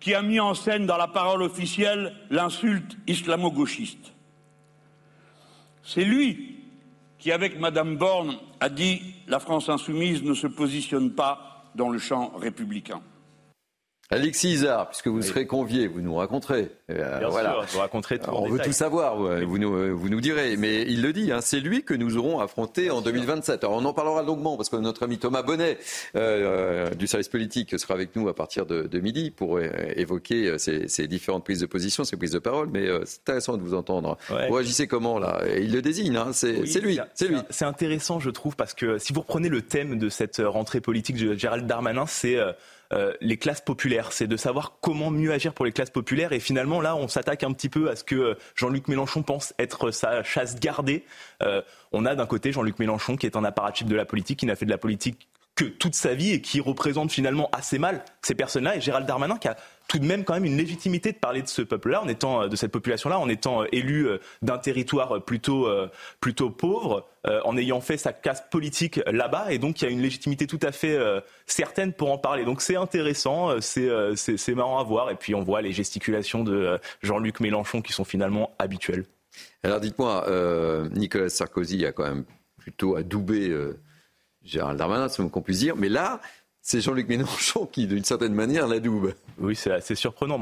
qui a mis en scène dans la parole officielle l'insulte islamo-gauchiste. C'est lui qui, avec Madame Borne, a dit la France insoumise ne se positionne pas dans le champ républicain. Alexis Isard, puisque vous oui. serez convié, vous nous raconterez. Euh, Bien voilà. sûr, vous raconterai tout. Alors, on veut tout savoir, vous nous, vous nous direz. Mais il le dit, hein, c'est lui que nous aurons affronté Bien en 2027. Alors on en parlera longuement, parce que notre ami Thomas Bonnet euh, du service politique sera avec nous à partir de, de midi pour euh, évoquer ces, ces, différentes prises de position, ces prises de parole. Mais euh, c'est intéressant de vous entendre. Ouais. Vous agissez comment là? Et Il le désigne, hein, c'est oui, lui. C'est lui. C'est intéressant, je trouve, parce que si vous reprenez le thème de cette rentrée politique de Gérald Darmanin, c'est euh, les classes populaires. C'est de savoir comment mieux agir pour les classes populaires. Et finalement, là, on s'attaque un petit peu à ce que Jean-Luc Mélenchon pense être sa chasse gardée. Euh, on a d'un côté Jean-Luc Mélenchon qui est un apparatchik de la politique, qui n'a fait de la politique que toute sa vie et qui représente finalement assez mal ces personnes-là. Et Gérald Darmanin qui a tout de même quand même une légitimité de parler de ce peuple-là, en étant euh, de cette population-là, en étant euh, élu euh, d'un territoire plutôt plutôt pauvre, en ayant fait sa casse politique là-bas, et donc il y a une légitimité tout à fait certaine pour en parler. Donc c'est intéressant, c'est c'est marrant à voir, et puis on voit les gesticulations de Jean-Luc Mélenchon qui sont finalement habituelles. Alors dites-moi, Nicolas Sarkozy a quand même plutôt adoubé Gérald Darmanin, c'est qu'on puisse dire, mais là, c'est Jean-Luc Mélenchon qui, d'une certaine manière, l'adoube. Oui, c'est assez surprenant.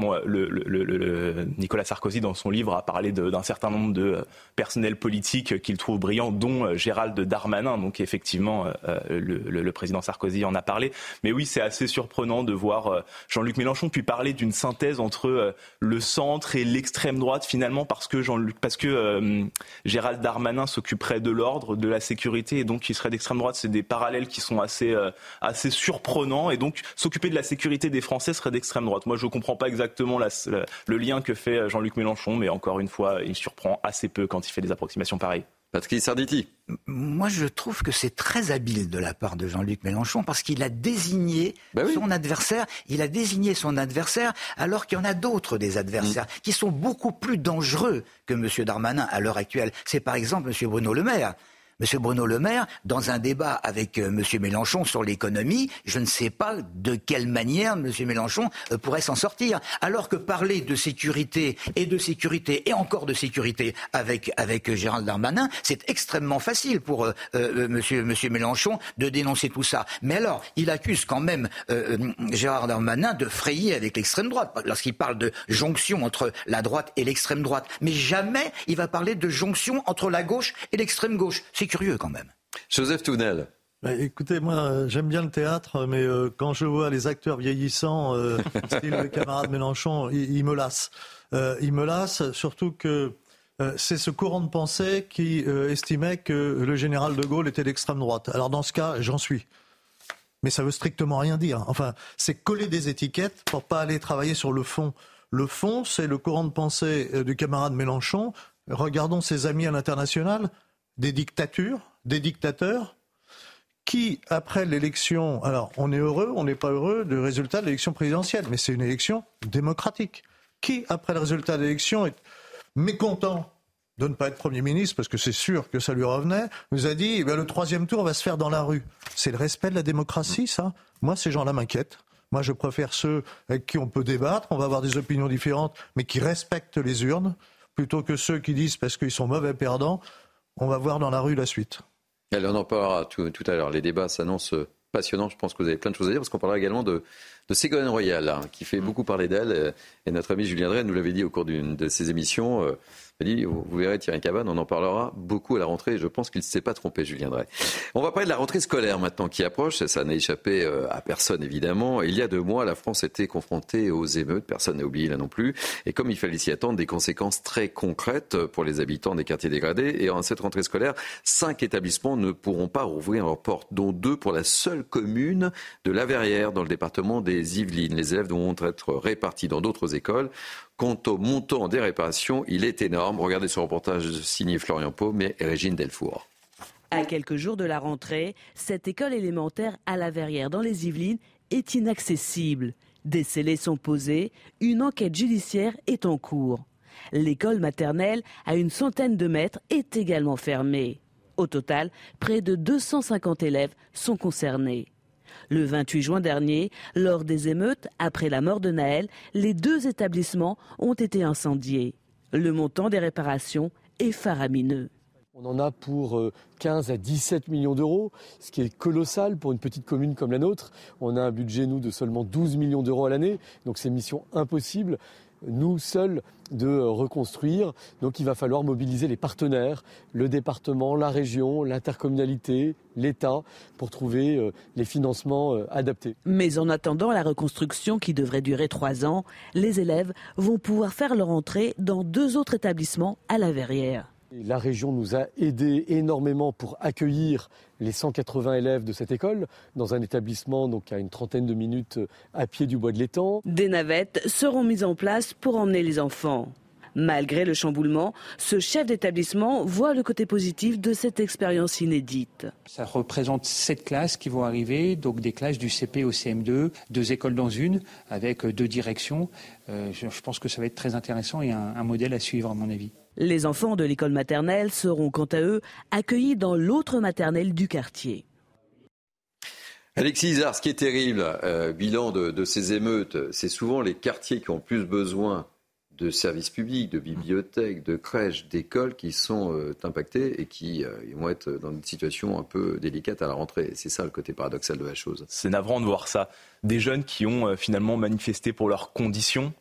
Nicolas Sarkozy, dans son livre, a parlé d'un certain nombre de euh, personnels politiques qu'il trouve brillants, dont euh, Gérald Darmanin. Donc, effectivement, euh, le, président Sarkozy en a parlé. Mais oui, c'est assez surprenant de voir Jean-Luc Mélenchon puis parler d'une synthèse entre le centre et l'extrême droite, finalement, parce que, Jean parce que Gérald Darmanin s'occuperait de l'ordre, de la sécurité, et donc il serait d'extrême droite. C'est des parallèles qui sont assez, assez surprenants et donc s'occuper de la sécurité des Français serait d'extrême droite. Moi, je ne comprends pas exactement le lien que fait Jean-Luc Mélenchon, mais encore une fois, il surprend assez peu quand il fait des approximations pareilles. Patrick Sarditi. Moi, je trouve que c'est très habile de la part de Jean-Luc Mélenchon parce qu'il a désigné ben son adversaire. Il a désigné son adversaire alors qu'il y en a d'autres des adversaires mm. qui sont beaucoup plus dangereux que M. Darmanin à l'heure actuelle. C'est par exemple M. Bruno Le Maire. Monsieur Bruno Le Maire, dans un débat avec euh, Monsieur Mélenchon sur l'économie, je ne sais pas de quelle manière Monsieur Mélenchon euh, pourrait s'en sortir. Alors que parler de sécurité et de sécurité et encore de sécurité avec avec euh, Gérald Darmanin, c'est extrêmement facile pour Monsieur Monsieur Mélenchon de dénoncer tout ça. Mais alors, il accuse quand même Gérard Darmanin de frayer avec l'extrême droite lorsqu'il parle de jonction entre la droite et l'extrême droite. Mais jamais il va parler de jonction entre la gauche et l'extrême gauche curieux quand même. Joseph Tounel. Bah, écoutez, moi, j'aime bien le théâtre, mais euh, quand je vois les acteurs vieillissants, euh, [LAUGHS] style le camarade Mélenchon, il, me lasse. Euh, il me lasse, surtout que c'est ce courant de pensée qui estimait que le général de Gaulle était d'extrême droite. Alors dans ce cas, j'en suis. Mais ça veut strictement rien dire. Enfin, c'est coller des étiquettes pour pas aller travailler sur le fond. Le fond, c'est le courant de pensée du camarade Mélenchon. Regardons ses amis à l'international des dictatures, des dictateurs, qui, après l'élection, alors on est heureux, on n'est pas heureux du résultat de l'élection présidentielle, mais c'est une élection démocratique. Qui, après le résultat de l'élection, est mécontent de ne pas être Premier ministre, parce que c'est sûr que ça lui revenait, nous a dit, eh le troisième tour va se faire dans la rue. C'est le respect de la démocratie, ça Moi, ces gens-là m'inquiètent. Moi, je préfère ceux avec qui on peut débattre, on va avoir des opinions différentes, mais qui respectent les urnes, plutôt que ceux qui disent, parce qu'ils sont mauvais perdants, on va voir dans la rue la suite. on en parlera tout, à l'heure. Les débats s'annoncent passionnants. Je pense que vous avez plein de choses à dire parce qu'on parlera également de, Ségolène Royal, hein, qui fait beaucoup parler d'elle. Et notre ami Julien Drey nous l'avait dit au cours d'une de ses émissions. Euh, vous, verrez Thierry Cabane, on en parlera beaucoup à la rentrée. je pense qu'il ne s'est pas trompé, Julien Drey. On va parler de la rentrée scolaire maintenant qui approche. Ça, n'a échappé euh, à personne, évidemment. Il y a deux mois, la France était confrontée aux émeutes. Personne n'a oublié là non plus. Et comme il fallait s'y attendre, des conséquences très concrètes pour les habitants des quartiers dégradés. Et en cette rentrée scolaire, cinq établissements ne pourront pas rouvrir leurs portes, dont deux pour la seule commune de La Verrière, dans le département des Yvelines. Les élèves devront être répartis dans d'autres écoles. Quant au montant des réparations, il est énorme. Regardez ce reportage signé Florian Paume et Régine Delfour. À quelques jours de la rentrée, cette école élémentaire à la Verrière dans les Yvelines est inaccessible. Des scellés sont posés, une enquête judiciaire est en cours. L'école maternelle, à une centaine de mètres, est également fermée. Au total, près de 250 élèves sont concernés. Le 28 juin dernier, lors des émeutes, après la mort de Naël, les deux établissements ont été incendiés. Le montant des réparations est faramineux. On en a pour 15 euh, à 17 millions d'euros, ce qui est colossal pour une petite commune comme la nôtre. On a un budget, nous, de seulement 12 millions d'euros à l'année, donc c'est mission impossible nous seuls de reconstruire. Donc il va falloir mobiliser les partenaires, le département, la région, l'intercommunalité, l'État, pour trouver euh, les financements euh, adaptés. Mais en attendant la reconstruction qui devrait durer trois ans, les élèves vont pouvoir faire leur entrée dans deux autres établissements à la Verrière. La région nous a aidés énormément pour accueillir les 180 élèves de cette école dans un établissement donc à une trentaine de minutes à pied du bois de l'étang. Des navettes seront mises en place pour emmener les enfants. Malgré le chamboulement, ce chef d'établissement voit le côté positif de cette expérience inédite. Ça représente sept classes qui vont arriver, donc des classes du CP au CM2, deux écoles dans une, avec deux directions. Euh, je pense que ça va être très intéressant et un, modèle à suivre, à mon avis. Les enfants de l'école maternelle seront quant à eux accueillis dans l'autre maternelle du quartier. Alexis Isard, ce qui est terrible, euh, bilan de, de ces émeutes, c'est souvent les quartiers qui ont plus besoin de services publics, de bibliothèques, de crèches, d'écoles qui sont euh, impactés et qui euh, vont être dans une situation un peu délicate à la rentrée. C'est ça le côté paradoxal de la chose. C'est navrant de voir ça. Des jeunes qui ont euh, finalement manifesté pour leurs conditions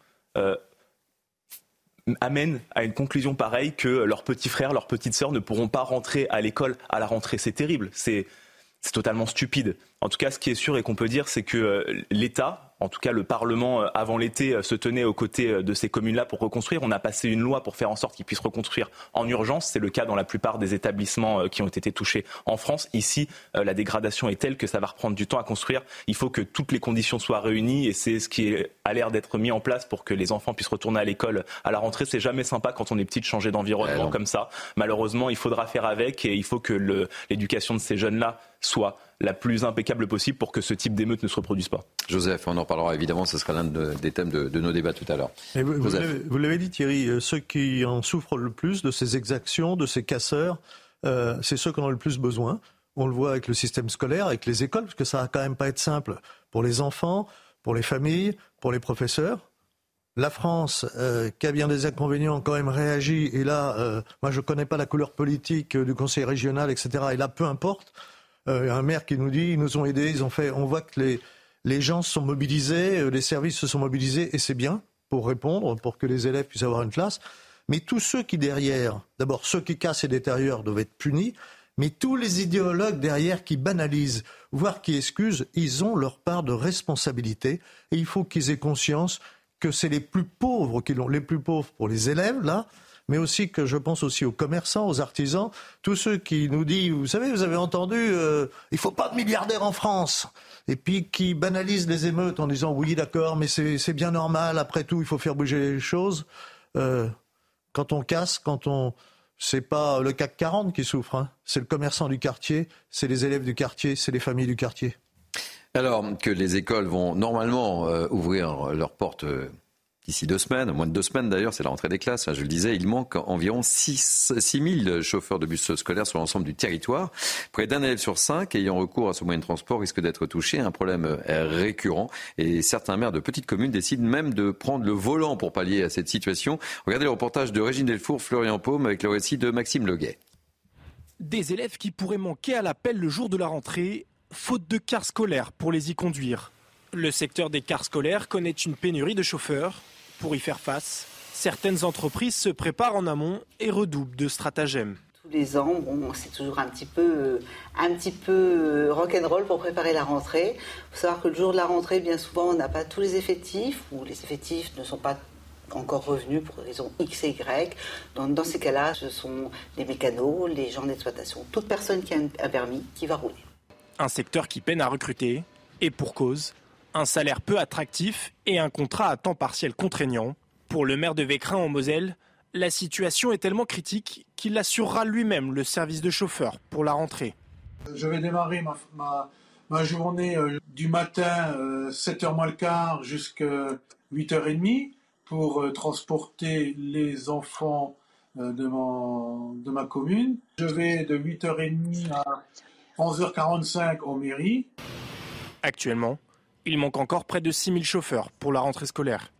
amènent à une conclusion pareille que leurs petits frères, leurs petites sœurs ne pourront pas rentrer à l'école à la rentrée. C'est terrible. C'est totalement stupide. En tout cas, ce qui est sûr et qu'on peut dire, c'est que l'État, en tout cas le Parlement euh, avant l'été euh, se tenait aux côtés euh, de ces communes-là pour reconstruire. On a passé une loi pour faire en sorte qu'ils puissent reconstruire en urgence. C'est le cas dans la plupart des établissements qui ont été touchés en France. Ici, la dégradation est telle que ça va reprendre du temps à construire. Il faut que toutes les conditions soient réunies et c'est ce qui a l'air d'être mis en place pour que les enfants puissent retourner à l'école à la rentrée. C'est jamais sympa quand on est petit de changer d'environnement comme ça. Malheureusement, il faudra faire avec et il faut que l'éducation de ces jeunes-là soit la plus impeccable possible pour que ce type d'émeute ne se reproduise pas. Joseph, on en parlera évidemment, ce sera l'un des thèmes de, nos débats tout à l'heure. Vous, l'avez dit Thierry, euh, ceux qui en souffrent le plus de ces exactions, de ces casseurs, euh, c'est ceux qui en ont le plus besoin. On le voit avec le système scolaire, avec les écoles, parce que ça va quand même pas être simple pour les enfants, pour les familles, pour les professeurs. La France, euh, qui a bien des inconvénients, quand même réagit. Et là, moi, je ne connais pas la couleur politique du Conseil régional, etc. Et là, peu importe. Euh, un maire qui nous dit ils nous ont aidés, ils ont fait. On voit que les, les gens se sont mobilisés, euh, les services se sont mobilisés, et c'est bien pour répondre, pour que les élèves puissent avoir une classe. Mais tous ceux qui derrière, d'abord ceux qui cassent et détériorent doivent être punis, mais tous les idéologues derrière qui banalisent, voire qui excusent, ils ont leur part de responsabilité, et il faut qu'ils aient conscience que c'est les plus pauvres qui l'ont, les plus pauvres pour les élèves, là, mais aussi que je pense aussi aux commerçants, aux artisans, tous ceux qui nous disent, vous savez, vous avez entendu, euh, il faut pas de milliardaires en France, et puis qui banalisent les émeutes en disant oui, d'accord, mais c'est bien normal, après tout, il faut faire bouger les choses. Euh, quand on casse, quand on c'est pas le CAC 40 qui souffre, hein. c'est le commerçant du quartier, c'est les élèves du quartier, c'est les familles du quartier. Alors que les écoles vont normalement euh, ouvrir leurs portes d'ici deux semaines, moins de deux semaines d'ailleurs, c'est la rentrée des classes. je le disais, il manque environ 6, 000 chauffeurs de bus scolaires sur l'ensemble du territoire. Près d'un élève sur cinq ayant recours à ce moyen de transport risque d'être touché. Un problème récurrent. Et certains maires de petites communes décident même de prendre le volant pour pallier à cette situation. Regardez le reportage de Régine Delfour, Florian Paume avec le récit de Maxime Leguet. Des élèves qui pourraient manquer à l'appel le jour de la rentrée, faute de cars scolaires pour les y conduire. Le secteur des cars scolaires connaît une pénurie de chauffeurs. Pour y faire face, certaines entreprises se préparent en amont et redoublent de stratagèmes. Tous les ans, bon, c'est toujours un petit peu, un petit peu euh, rock'n'roll pour préparer la rentrée. Il faut savoir que le jour de la rentrée, bien souvent, on n'a pas tous les effectifs ou les effectifs ne sont pas encore revenus pour des raisons X et Y. Donc, dans ces cas-là, ce sont les mécanos, les gens d'exploitation, toute personne qui a un permis qui va rouler. Un secteur qui peine à recruter, et pour cause, un salaire peu attractif et un contrat à temps partiel contraignant. Pour le maire de Vécrin en Moselle, la situation est tellement critique qu'il assurera lui-même le service de chauffeur pour la rentrée. Je vais démarrer ma, journée euh, du matin 7h euh, moins le quart jusqu'à 8h30 pour euh, transporter les enfants de, de ma commune. Je vais de 8h30 à 11h45 en mairie. Actuellement, il manque encore près de 6000 chauffeurs pour la rentrée scolaire.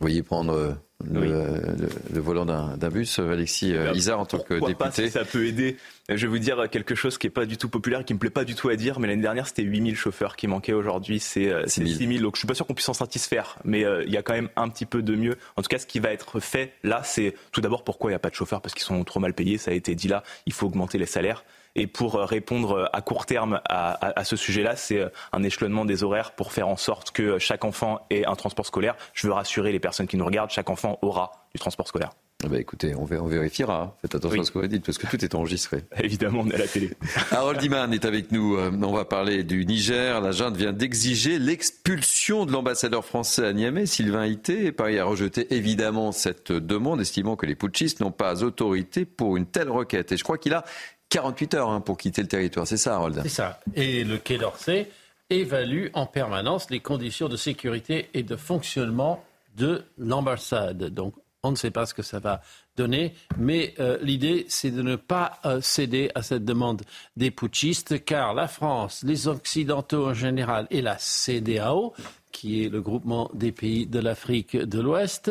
Vous voyez prendre euh, le, volant d'un bus, euh, Alexis euh, Isard, en tant que député. Pas, si ça peut aider. Je vais vous dire quelque chose qui n'est pas du tout populaire, qui me plaît pas du tout à dire, mais l'année dernière, c'était 8000 chauffeurs qui manquaient. Aujourd'hui, c'est 6000. Donc je suis pas sûr qu'on puisse s'en satisfaire, mais il y a quand même un petit peu de mieux. En tout cas, ce qui va être fait là, c'est tout d'abord pourquoi il n'y a pas de chauffeurs, parce qu'ils sont trop mal payés, ça a été dit là, il faut augmenter les salaires. Et pour euh, répondre euh, à court terme à, ce sujet-là, c'est euh, un échelonnement des horaires pour faire en sorte que chaque enfant ait un transport scolaire. Je veux rassurer les personnes qui nous regardent, chaque enfant aura du transport scolaire. Ah bah écoutez, on, vérifiera. Faites attention à ce que vous dites, parce que tout est enregistré. [LAUGHS] Évidemment, on est à la télé. [LAUGHS] Harold Iman est avec nous. On va parler du Niger. La junte vient d'exiger l'expulsion de l'ambassadeur français à Niamey, Sylvain Ité. Paris a rejeté évidemment cette demande, estimant que les putschistes n'ont pas autorité pour une telle requête. Et je crois qu'il a 48 heures hein, pour quitter le territoire. C'est ça, Harold C'est ça. Et le Quai d'Orsay évalue en permanence les conditions de sécurité et de fonctionnement de l'ambassade. Donc on ne sait pas ce que ça va donner, mais euh, l'idée, c'est de ne pas euh, céder à cette demande des putschistes, car la France, les Occidentaux en général et la CDAO, qui est le groupement des pays de l'Afrique de l'Ouest,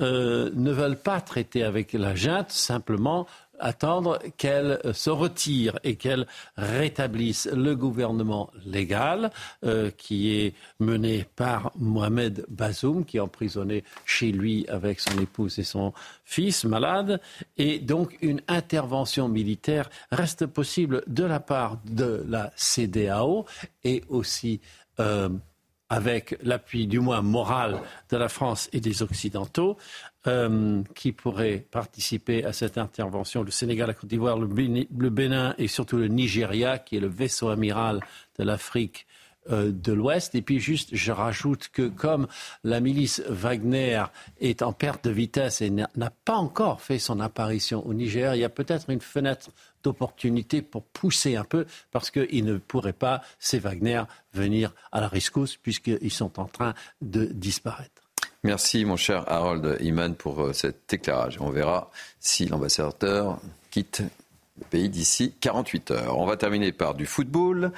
euh, ne veulent pas traiter avec la junte, simplement attendre qu'elle se retire et qu'elle rétablisse le gouvernement légal euh, qui est mené par Mohamed Bazoum, qui est emprisonné chez lui avec son épouse et son fils malade. Et donc une intervention militaire reste possible de la part de la CDAO et aussi euh, avec l'appui du moins moral de la France et des Occidentaux, euh, qui pourraient participer à cette intervention. Le Sénégal, la Côte d'Ivoire, le, Bénin et surtout le Nigeria, qui est le vaisseau amiral de l'Afrique de l'Ouest. Et puis juste, je rajoute que comme la milice Wagner est en perte de vitesse et n'a pas encore fait son apparition au Niger, il y a peut-être une fenêtre d'opportunité pour pousser un peu, parce qu'ils ne pourraient pas, ces Wagner, venir à la rescousse, puisqu'ils sont en train de disparaître. Merci, mon cher Harold Iman, pour euh, cet éclairage. On verra si l'ambassadeur quitte le pays d'ici 48 heures. On va terminer par du football.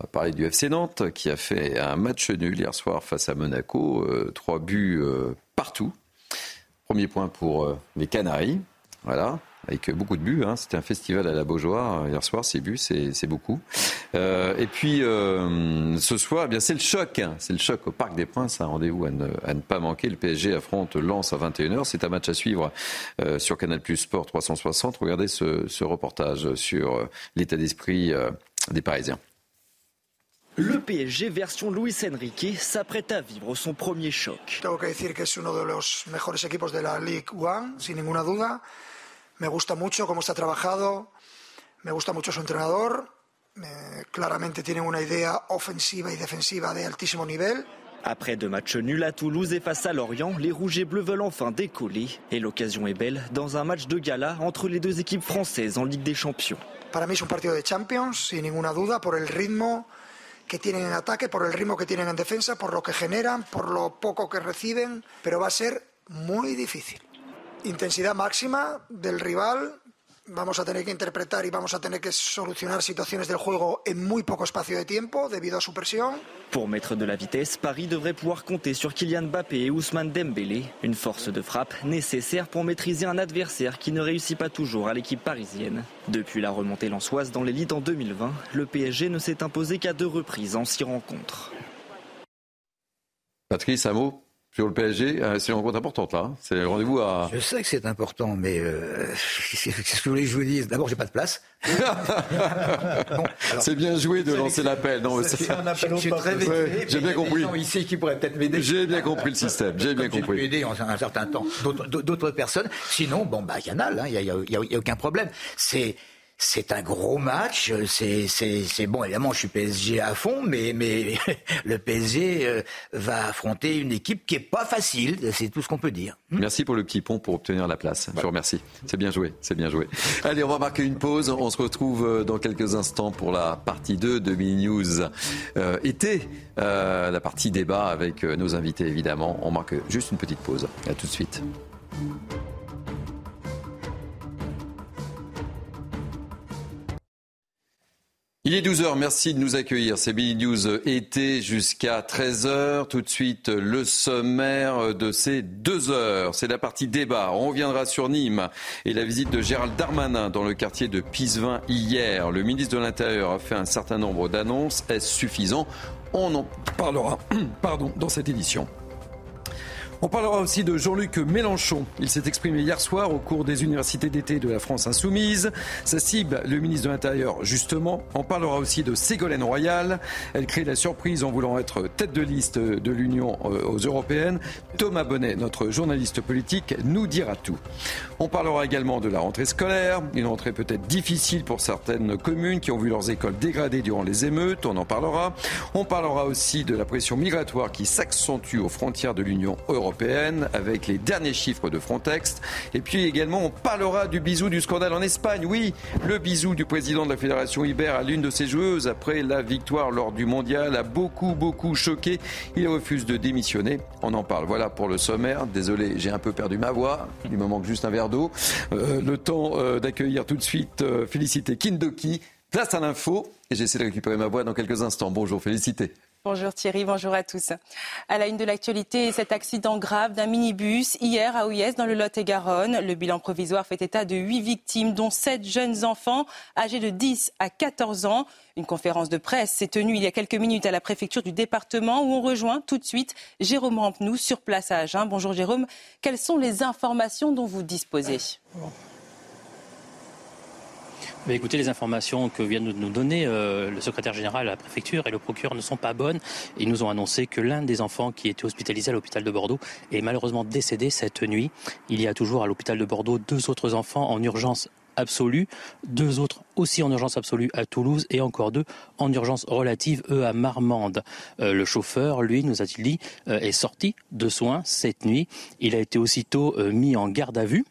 On va parler du FC Nantes qui a fait un match nul hier soir face à Monaco. Euh, trois buts euh, partout. Premier point pour les Canaries. Voilà avec beaucoup de buts. Hein. C'était un festival à la Beaujoire hier soir. Ces buts, c'est beaucoup. Euh, et puis euh, ce soir, eh c'est le choc. Hein. C'est le choc au Parc des Princes. Un rendez-vous à ne, pas manquer. Le PSG affronte Lens à 21h. C'est un match à suivre euh, sur Canal Plus Sport 360. Regardez ce, reportage sur euh, l'état d'esprit euh, des Parisiens. Le PSG version Luis Enrique s'apprête à vivre son premier choc. Tengo que decir que es uno de los mejores equipos de la Ligue 1, sin ninguna duda. Me gusta mucho cómo está trabajado, me gusta mucho su entrenador, eh, claramente tienen una idea ofensiva y defensiva de altísimo nivel. Après deux matchs nuls à Toulouse et face à Lorient, les Rouges et Bleus veulent enfin décoller. Et l'occasion est belle dans un match de gala entre les deux équipes françaises en Ligue des Champions. Para mí es un partido de Champions, sin ninguna duda, por el ritmo que tienen en ataque, por el ritmo que tienen en defensa, por lo que generan, por lo poco que reciben, pero va a ser muy difícil intensidad máxima del rival. Vamos a tener que interpretar y vamos a tener que solucionar situaciones del juego en muy poco espacio de tiempo debido a su presión. Pour mettre de la vitesse, Paris devrait pouvoir compter sur Kylian Mbappé et Ousmane Dembélé, une force de frappe nécessaire pour maîtriser un adversaire qui ne réussit pas toujours à l'équipe parisienne. Depuis la remontée lançoise dans l'élite en 2020, le PSG ne s'est imposé qu'à deux reprises en six rencontres. Patrice, un mot? Sur le PSG, euh, c'est une rencontre importante là. Hein. C'est le rendez-vous à. Je sais que c'est important, mais euh, [LAUGHS] c'est ce que vous voulez que je vous dise? D'abord, j'ai pas de place. [LAUGHS] c'est bien joué de lancer l'appel. Non, c'est un appel je, très J'ai bien compris. ici qui pourraient peut-être m'aider. J'ai bien compris le système. J'ai bien compris. J'ai pu aider en un certain temps d'autres personnes. Sinon, bon, bah, canal, il n'y a, y a, y a aucun problème. C'est c'est un gros match. C'est bon, évidemment, je suis PSG à fond, mais, mais [LAUGHS] le PSG euh, va affronter une équipe qui est pas facile. C'est tout ce qu'on peut dire. Hmm Merci pour le petit pont pour obtenir la place. Je vous remercie. C'est bien joué. C'est bien joué. Allez, on va marquer une pause. On se retrouve euh, dans quelques instants pour la partie 2 de Mini News euh, été. Euh, la partie débat avec nos invités, évidemment. On marque juste une petite pause. À tout de suite. Il est 12h, merci de nous accueillir. C'est Billy News été jusqu'à 13h. Tout de suite, le sommaire de ces deux heures. C'est la partie débat. On reviendra sur Nîmes et la visite de Gérald Darmanin dans le quartier de Pisevin hier. Le ministre de l'Intérieur a fait un certain nombre d'annonces. Est-ce suffisant? On en parlera [CLEARS THROAT] pardon, dans cette édition. On parlera aussi de Jean-Luc Mélenchon. Il s'est exprimé hier soir au cours des universités d'été de la France insoumise. Ça cible le ministre de l'Intérieur, justement. On parlera aussi de Ségolène Royal. Elle crée la surprise en voulant être tête de liste de l'Union euh, aux européennes. Thomas Bonnet, notre journaliste politique, nous dira tout. On parlera également de la rentrée scolaire. Une rentrée peut-être difficile pour certaines communes qui ont vu leurs écoles dégradées durant les émeutes. On en parlera. On parlera aussi de la pression migratoire qui s'accentue aux frontières de l'Union européenne avec les derniers chiffres de Frontex. Et puis également, on parlera du bisou du scandale en Espagne. Oui, le bisou du président de la Fédération Iber à l'une de ses joueuses après la victoire lors du mondial a beaucoup, beaucoup choqué. Il refuse de démissionner. On en parle. Voilà pour le sommaire. Désolé, j'ai un peu perdu ma voix. Il me manque juste un verre Euh, le temps euh, d'accueillir tout de suite euh, Félicité Kindoki. Place à l'info. Et j'essaie de récupérer ma voix dans quelques instants. Bonjour, Félicité. Bonjour Thierry, bonjour à tous. À la une de l'actualité, cet accident grave d'un minibus hier à Ouyès dans le Lot-et-Garonne. Le bilan provisoire fait état de huit victimes, dont sept jeunes enfants âgés de 10 à 14 ans. Une conférence de presse s'est tenue il y a quelques minutes à la préfecture du département où on rejoint tout de suite Jérôme Rampenou sur place à Agen. Bonjour Jérôme, quelles sont les informations dont vous disposez? Écoutez, les informations que vient de nous donner euh, le secrétaire général à la préfecture et le procureur ne sont pas bonnes. Ils nous ont annoncé que l'un des enfants qui était hospitalisé à l'hôpital de Bordeaux est malheureusement décédé cette nuit. Il y a toujours à l'hôpital de Bordeaux deux autres enfants en urgence absolue, deux autres aussi en urgence absolue à Toulouse et encore deux en urgence relative, eux, à Marmande. Euh, le chauffeur, lui, nous a-t-il dit, euh, est sorti de soins cette nuit. Il a été aussitôt mis en garde à vue.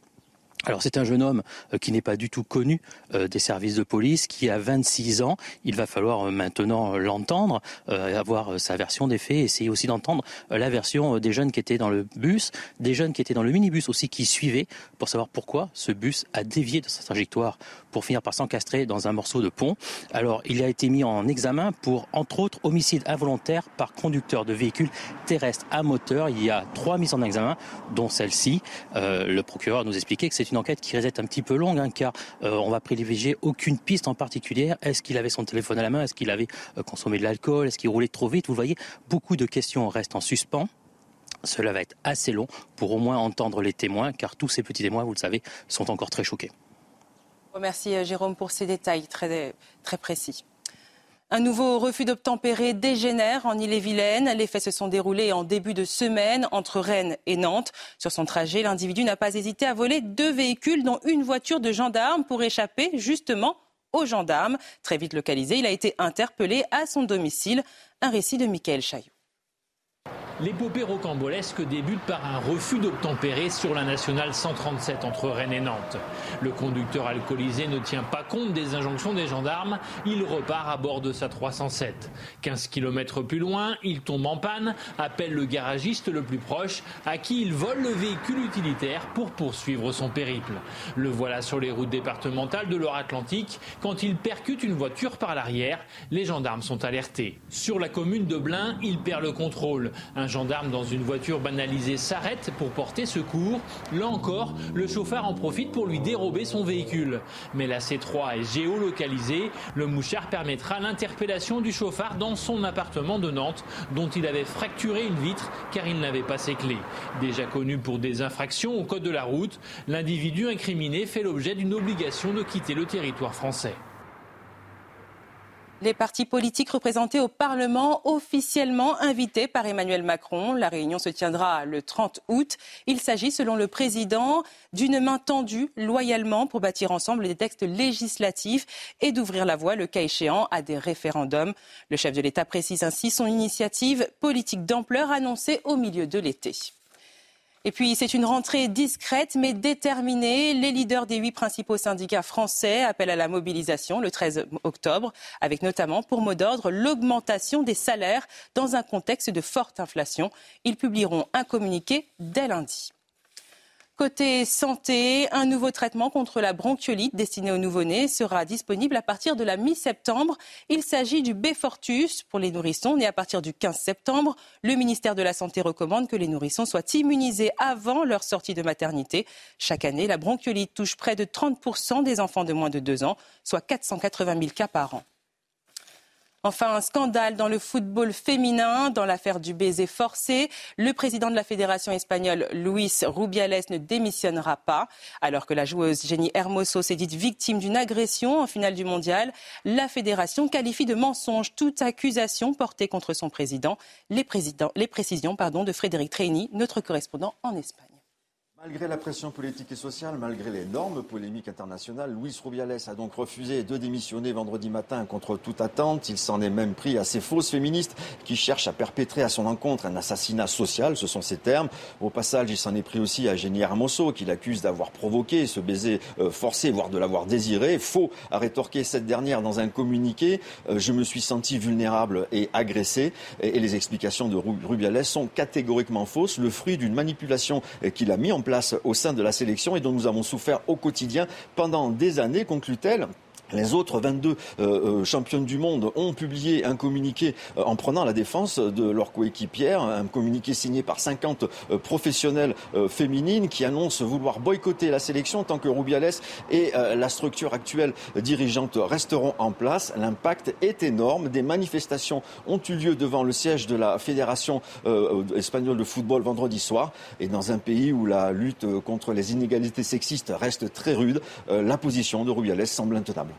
Alors c'est un jeune homme euh, qui n'est pas du tout connu euh, des services de police, qui a 26 ans. Il va falloir euh, maintenant l'entendre, avoir sa version des faits, essayer aussi d'entendre la version des jeunes qui étaient dans le bus, des jeunes qui étaient dans le minibus aussi qui suivaient, pour savoir pourquoi ce bus a dévié de sa trajectoire pour finir par s'encastrer dans un morceau de pont. Alors il a été mis en examen pour, entre autres, homicide involontaire par conducteur de véhicules terrestres à moteur. Il y a trois mises en examen, dont celle-ci. le procureur nous expliquait que c'est une enquête qui risque un petit peu longue, hein, car euh, on va privilégier aucune piste en particulier. Est-ce qu'il avait son téléphone à la main? Est-ce qu'il avait euh, consommé de l'alcool? Est-ce qu'il roulait trop vite? Vous voyez, beaucoup de questions restent en suspens. Cela va être assez long pour au moins entendre les témoins, car tous ces petits témoins, vous le savez, sont encore très choqués. Merci euh, Jérôme pour ces détails très, très précis. Un nouveau refus d'obtempérer dégénère en Ille-et-Vilaine. Les faits se sont déroulés en début de semaine entre Rennes et Nantes. Sur son trajet, l'individu n'a pas hésité à voler deux véhicules, dont une voiture de gendarme, pour échapper justement aux gendarmes. Très vite localisé, il a été interpellé à son domicile. Un récit de Michael Chaillot. L'épopée rocambolesque débute par un refus d'obtempérer sur la nationale 137 entre Rennes et Nantes. Le conducteur alcoolisé ne tient pas compte des injonctions des gendarmes, il repart à bord de sa 307. 15 km plus loin, il tombe en panne, appelle le garagiste le plus proche, à qui il vole le véhicule utilitaire pour poursuivre son périple. Le voilà sur les routes départementales de Loire-Atlantique quand il percute une voiture par l'arrière. Les gendarmes sont alertés. Sur la commune de Blain, il perd le contrôle. Gendarme dans une voiture banalisée s'arrête pour porter secours. Là encore, le chauffeur en profite pour lui dérober son véhicule. Mais la C3 est géolocalisée. Le mouchard permettra l'interpellation du chauffard dans son appartement de Nantes, dont il avait fracturé une vitre car il n'avait pas ses clés. Déjà connu pour des infractions au code de la route, l'individu incriminé fait l'objet d'une obligation de quitter le territoire français. Les partis politiques représentés au Parlement officiellement invités par Emmanuel Macron. La réunion se tiendra le 30 août. Il s'agit, selon le président, d'une main tendue loyalement pour bâtir ensemble des textes législatifs et d'ouvrir la voie, le cas échéant, à des référendums. Le chef de l'État précise ainsi son initiative politique d'ampleur annoncée au milieu de l'été. Et puis, c'est une rentrée discrète mais déterminée. Les leaders des huit principaux syndicats français appellent à la mobilisation le 13 octobre, avec notamment pour mot d'ordre l'augmentation des salaires dans un contexte de forte inflation. Ils publieront un communiqué dès lundi. Côté santé, un nouveau traitement contre la bronchiolite destiné aux nouveau-nés sera disponible à partir de la mi-septembre. Il s'agit du Befortus pour les nourrissons nés à partir du 15 septembre. Le ministère de la Santé recommande que les nourrissons soient immunisés avant leur sortie de maternité. Chaque année, la bronchiolite touche près de 30% des enfants de moins de 2 ans, soit 480 000 cas par an. Enfin, un scandale dans le football féminin, dans l'affaire du baiser forcé. Le président de la fédération espagnole, Luis Rubiales, ne démissionnera pas. Alors que la joueuse Jenny Hermoso s'est dite victime d'une agression en finale du mondial, la fédération qualifie de mensonge toute accusation portée contre son président. Les, précisions de Frédéric Treini, notre correspondant en Espagne. Malgré la pression politique et sociale, malgré les normes polémiques internationales, Luis Rubiales a donc refusé de démissionner vendredi matin contre toute attente. Il s'en est même pris à ces fausses féministes qui cherchent à perpétrer à son encontre un assassinat social, ce sont ses termes. Au passage, il s'en est pris aussi à Jenny Hermoso, qui l'accuse d'avoir provoqué ce baiser euh, forcé, voire de l'avoir désiré. Faux, a rétorqué cette dernière dans un communiqué. Euh, je me suis senti vulnérable et agressé. Et les explications de Rubiales sont catégoriquement fausses, le fruit d'une manipulation qu'il a mis en place au sein de la sélection et dont nous avons souffert au quotidien pendant des années, conclut-elle. Les autres 22 euh, euh, championnes du monde ont publié un communiqué euh, en prenant la défense de leur coéquipière, un communiqué signé par 50 professionnels féminines qui annoncent vouloir boycotter la sélection tant que Rubiales et la structure actuelle dirigeante resteront en place. L'impact est énorme. Des manifestations ont eu lieu devant le siège de la Fédération espagnole de football vendredi soir. Et dans un pays où la lutte contre les inégalités sexistes reste très rude, la position de Rubiales semble intenable.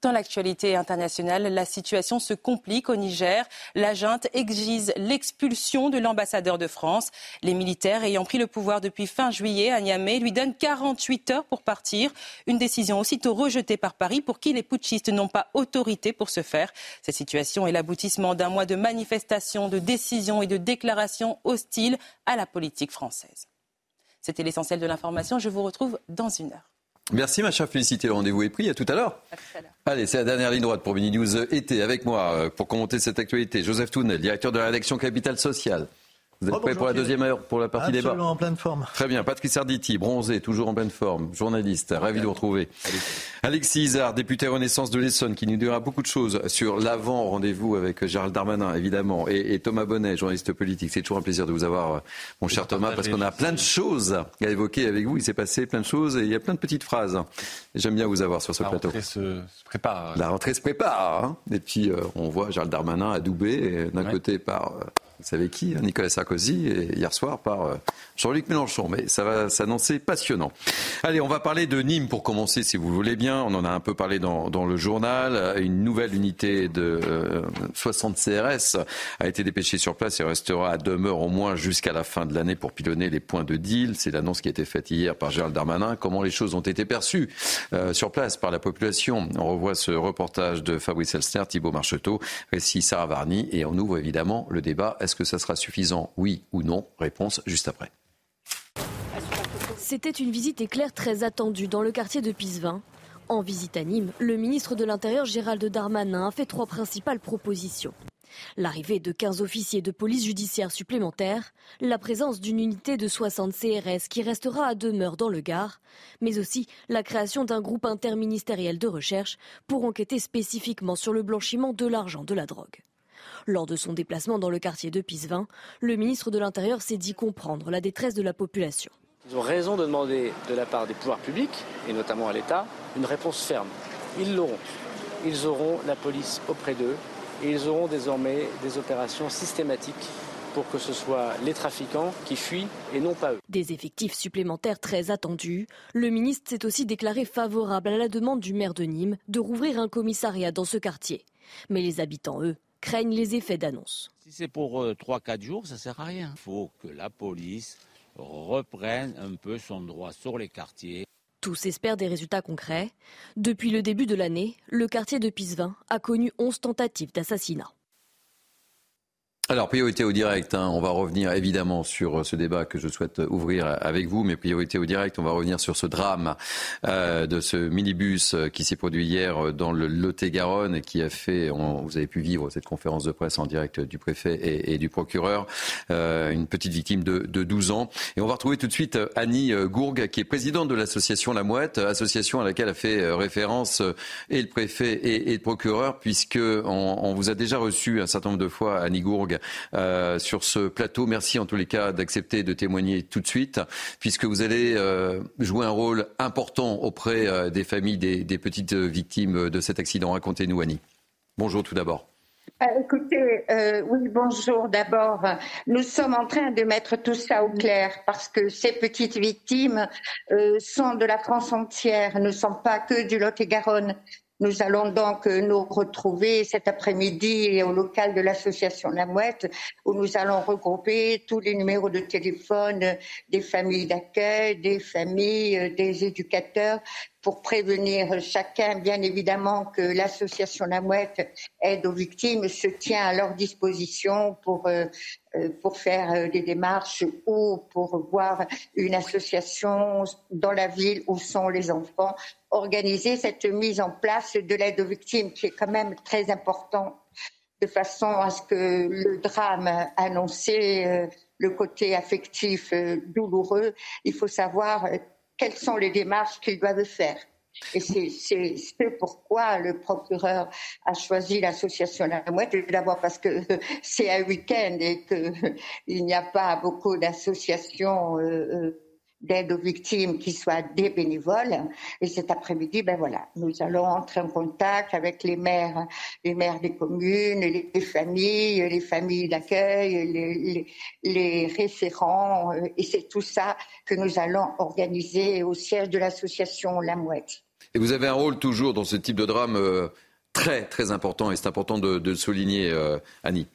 Dans l'actualité internationale, la situation se complique au Niger. La junte exige l'expulsion de l'ambassadeur de France. Les militaires ayant pris le pouvoir depuis fin juillet à Niamey lui donnent 48 heures pour partir. Une décision aussitôt rejetée par Paris pour qui les putschistes n'ont pas autorité pour ce faire. Cette situation est l'aboutissement d'un mois de manifestations, de décisions et de déclarations hostiles à la politique française. C'était l'essentiel de l'information. Je vous retrouve dans une heure. Merci ma chère Félicité, le rendez-vous est pris, à tout à l'heure. Allez, c'est la dernière ligne droite pour Mini News été avec moi euh, pour commenter cette actualité. Joseph Tounel, directeur de la rédaction Capital Social. Vous êtes oh, prêt pour la deuxième heure, pour la partie Absolument débat en pleine forme. Très bien. Patrick Sarditi, bronzé, toujours en pleine forme, journaliste, ravi de vous retrouver. Alexis Isard, député Renaissance de l'Essonne, qui nous dira beaucoup de choses sur l'avant rendez-vous avec Gérald Darmanin, évidemment, et, Thomas Bonnet, journaliste politique. C'est toujours un plaisir de vous avoir, euh, mon cher Thomas, parce qu'on a plein de choses à évoquer avec vous. Il s'est passé plein de choses et il y a plein de petites phrases. J'aime bien vous avoir sur ce plateau. La rentrée se, prépare. La rentrée se prépare. Hein. et puis, euh, on voit Gérald Darmanin adoubé, d'un côté par euh, vous savez qui hein, Nicolas Sarkozy, et hier soir par euh, Jean-Luc Mélenchon. Mais ça va s'annoncer passionnant. Allez, on va parler de Nîmes pour commencer, si vous voulez bien. On en a un peu parlé dans, le journal. Une nouvelle unité de 60 euh, CRS a été dépêchée sur place et restera à demeure au moins jusqu'à la fin de l'année pour pilonner les points de deal. C'est l'annonce qui a été faite hier par Gérald Darmanin. Comment les choses ont été perçues euh, sur place par la population? On revoit ce reportage de Fabrice Elster, Thibault Marcheteau, récit Sarah Varny et on ouvre évidemment le débat est-ce que ça sera suffisant, oui ou non? Réponse juste après. C'était une visite éclair très attendue dans le quartier de Pisevin. En visite à Nîmes, le ministre de l'Intérieur Gérald Darmanin a fait trois principales propositions. L'arrivée de 15 officiers de police judiciaire supplémentaires, la présence d'une unité de 60 CRS qui restera à demeure dans le Gard, mais aussi la création d'un groupe interministériel de recherche pour enquêter spécifiquement sur le blanchiment de l'argent de la drogue. Lors de son déplacement dans le quartier de Pisevin, le ministre de l'Intérieur s'est dit comprendre la détresse de la population. Ils ont raison de demander de la part des pouvoirs publics, et notamment à l'État, une réponse ferme. Ils l'auront. Ils auront la police auprès d'eux et ils auront désormais des opérations systématiques pour que ce soit les trafiquants qui fuient et non pas eux. Des effectifs supplémentaires très attendus. Le ministre s'est aussi déclaré favorable à la demande du maire de Nîmes de rouvrir un commissariat dans ce quartier. Mais les habitants, eux, craignent les effets d'annonce. Si c'est pour 3-4 euh, jours, ça ne sert à rien. Il faut que la police reprenne un peu son droit sur les quartiers. Tous espèrent des résultats concrets. Depuis le début de l'année, le quartier de Pisevin a connu 11 tentatives d'assassinat. Alors, priorité au direct, hein. on va revenir évidemment sur ce débat que je souhaite ouvrir avec vous, mais priorité au direct, on va revenir sur ce drame euh, de ce minibus qui s'est produit hier dans le Lot-et-Garonne et qui a fait, vous avez pu vivre cette conférence de presse en direct du préfet et, du procureur, euh, une petite victime de, de, 12 ans. Et on va retrouver tout de suite Annie Gourgue, qui est présidente de l'association La Mouette, association à laquelle a fait référence et le préfet et, et le procureur, puisque on, on vous a déjà reçu un certain nombre de fois, Annie Gourgue, euh, sur ce plateau. Merci en tous les cas d'accepter de témoigner tout de suite, puisque vous allez euh, jouer un rôle important auprès euh, des familles des, petites victimes de cet accident. Racontez-nous, Annie. Bonjour tout d'abord. Euh, écoutez, oui, bonjour d'abord. Nous sommes en train de mettre tout ça au clair parce que ces petites victimes sont de la France entière, ne sont pas que du Lot-et-Garonne. Nous allons donc nous retrouver cet après-midi au local de l'association La Mouette où nous allons regrouper tous les numéros de téléphone des familles d'accueil, des familles, des éducateurs pour prévenir chacun, bien évidemment, que l'association La Mouette aide aux victimes se tient à leur disposition pour, euh, euh, pour faire euh, des démarches ou pour voir une association dans la ville où sont les enfants, organiser cette mise en place de l'aide aux victimes qui est quand même très important de façon à ce que le drame annoncé, le côté affectif douloureux, il faut savoir quelles sont les démarches qu'ils doivent faire. Et c'est pourquoi le procureur a choisi l'association La Mouette. D'abord parce que [LAUGHS] c'est un week-end et qu'il [LAUGHS] n'y a pas beaucoup d'associations. Euh, euh d'aide aux victimes qui soient des bénévoles. Et cet après-midi, ben voilà, nous allons entrer en contact avec les maires, les maires des communes, les familles, les familles d'accueil, les, les, référents. Euh, et c'est tout ça que nous allons organiser au siège de l'association La Mouette. Et vous avez un rôle toujours dans ce type de drame euh, très, très important, et c'est important de, le souligner, euh, Annie.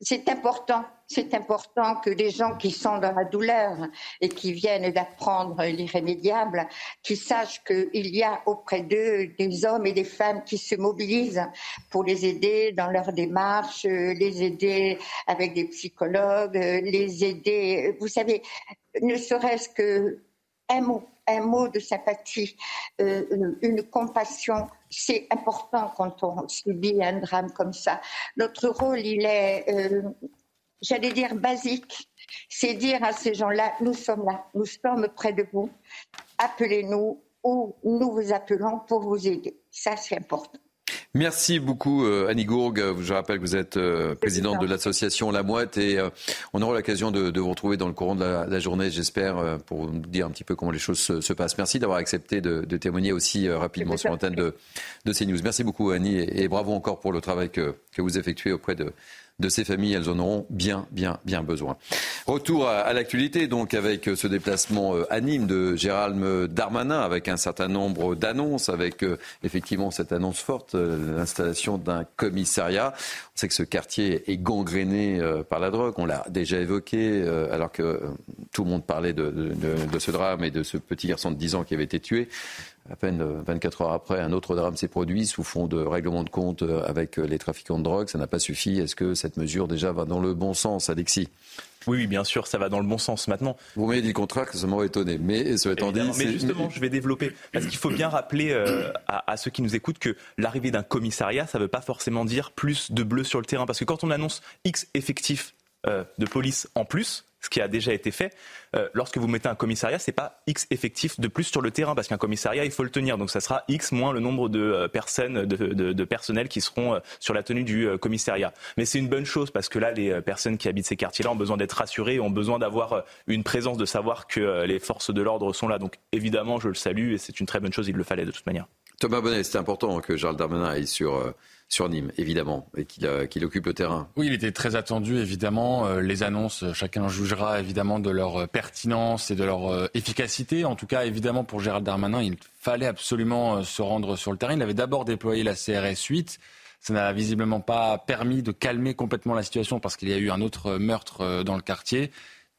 C'est important, c'est important que les gens qui sont dans la douleur et qui viennent d'apprendre l'irrémédiable, qui sachent qu'il y a auprès d'eux des hommes et des femmes qui se mobilisent pour les aider dans leur démarche, les aider avec des psychologues, les aider. Vous savez, ne serait-ce que un mot, un mot de sympathie, euh, une compassion, c'est important quand on subit un drame comme ça. Notre rôle, il est, euh, j'allais dire, basique. C'est dire à ces gens-là, nous sommes là, nous sommes près de vous, appelez-nous ou nous vous appelons pour vous aider. Ça, c'est important. Merci beaucoup euh, Annie Gourgue. Je rappelle que vous êtes euh, présidente de l'association La Mouette et euh, on aura l'occasion de, vous retrouver dans le courant de la, journée, j'espère, pour nous dire un petit peu comment les choses se, passent. Merci d'avoir accepté de, témoigner aussi rapidement sur l'antenne de, de CNews. Merci beaucoup Annie et, bravo encore pour le travail que vous effectuez auprès de, de ces familles. Elles en auront bien, bien, bien besoin. Retour à, l'actualité, donc, avec euh, ce déplacement euh, anime de Gérald Darmanin, avec un certain nombre d'annonces, avec euh, effectivement cette annonce forte, l'installation d'un commissariat. On sait que ce quartier est gangréné par la drogue, on l'a déjà évoqué, alors que tout le monde parlait de, de, ce drame et de ce petit garçon de 10 ans qui avait été tué. À peine 24 euh, heures après, un autre drame s'est produit sous fond de règlement de compte euh, avec euh, les trafiquants de drogue. Ça n'a pas suffi. Est-ce que cette mesure déjà va dans le bon sens, Alexis? Oui, oui, bien sûr, ça va dans le bon sens maintenant. Vous m'avez dit le contraire, ça m'aurait étonné. Mais ça dit. Mais justement, je vais développer. Parce qu'il faut bien rappeler à, ceux qui nous écoutent que l'arrivée d'un commissariat, ça ne veut pas forcément dire plus de bleu sur le terrain. Parce que quand on annonce X effectifs de police en plus, ce qui a déjà été fait. Euh, lorsque vous mettez un commissariat, c'est pas X effectif de plus sur le terrain, parce qu'un commissariat, il faut le tenir. Donc ça sera X moins le nombre de euh, personnes, de, personnels qui seront euh, sur la tenue du commissariat. Mais c'est une bonne chose, parce que là, les personnes qui habitent ces quartiers-là ont besoin d'être rassurées, ont besoin d'avoir une présence, de savoir que les forces de l'ordre sont là. Donc évidemment, je le salue, et c'est une très bonne chose, il le fallait de toute manière. Thomas Bonnet, c'est important que Charles Darmanin aille sur sur Nîmes, évidemment, et qu'il occupe le terrain. Oui, il était très attendu, évidemment. Euh, les annonces, chacun jugera évidemment de leur euh, pertinence et de leur euh, efficacité. En tout cas, évidemment, pour Gérald Darmanin, il fallait absolument se rendre sur le terrain. Il avait d'abord déployé la CRS 8. Ça n'a visiblement pas permis de calmer complètement la situation parce qu'il y a eu un autre meurtre dans le quartier.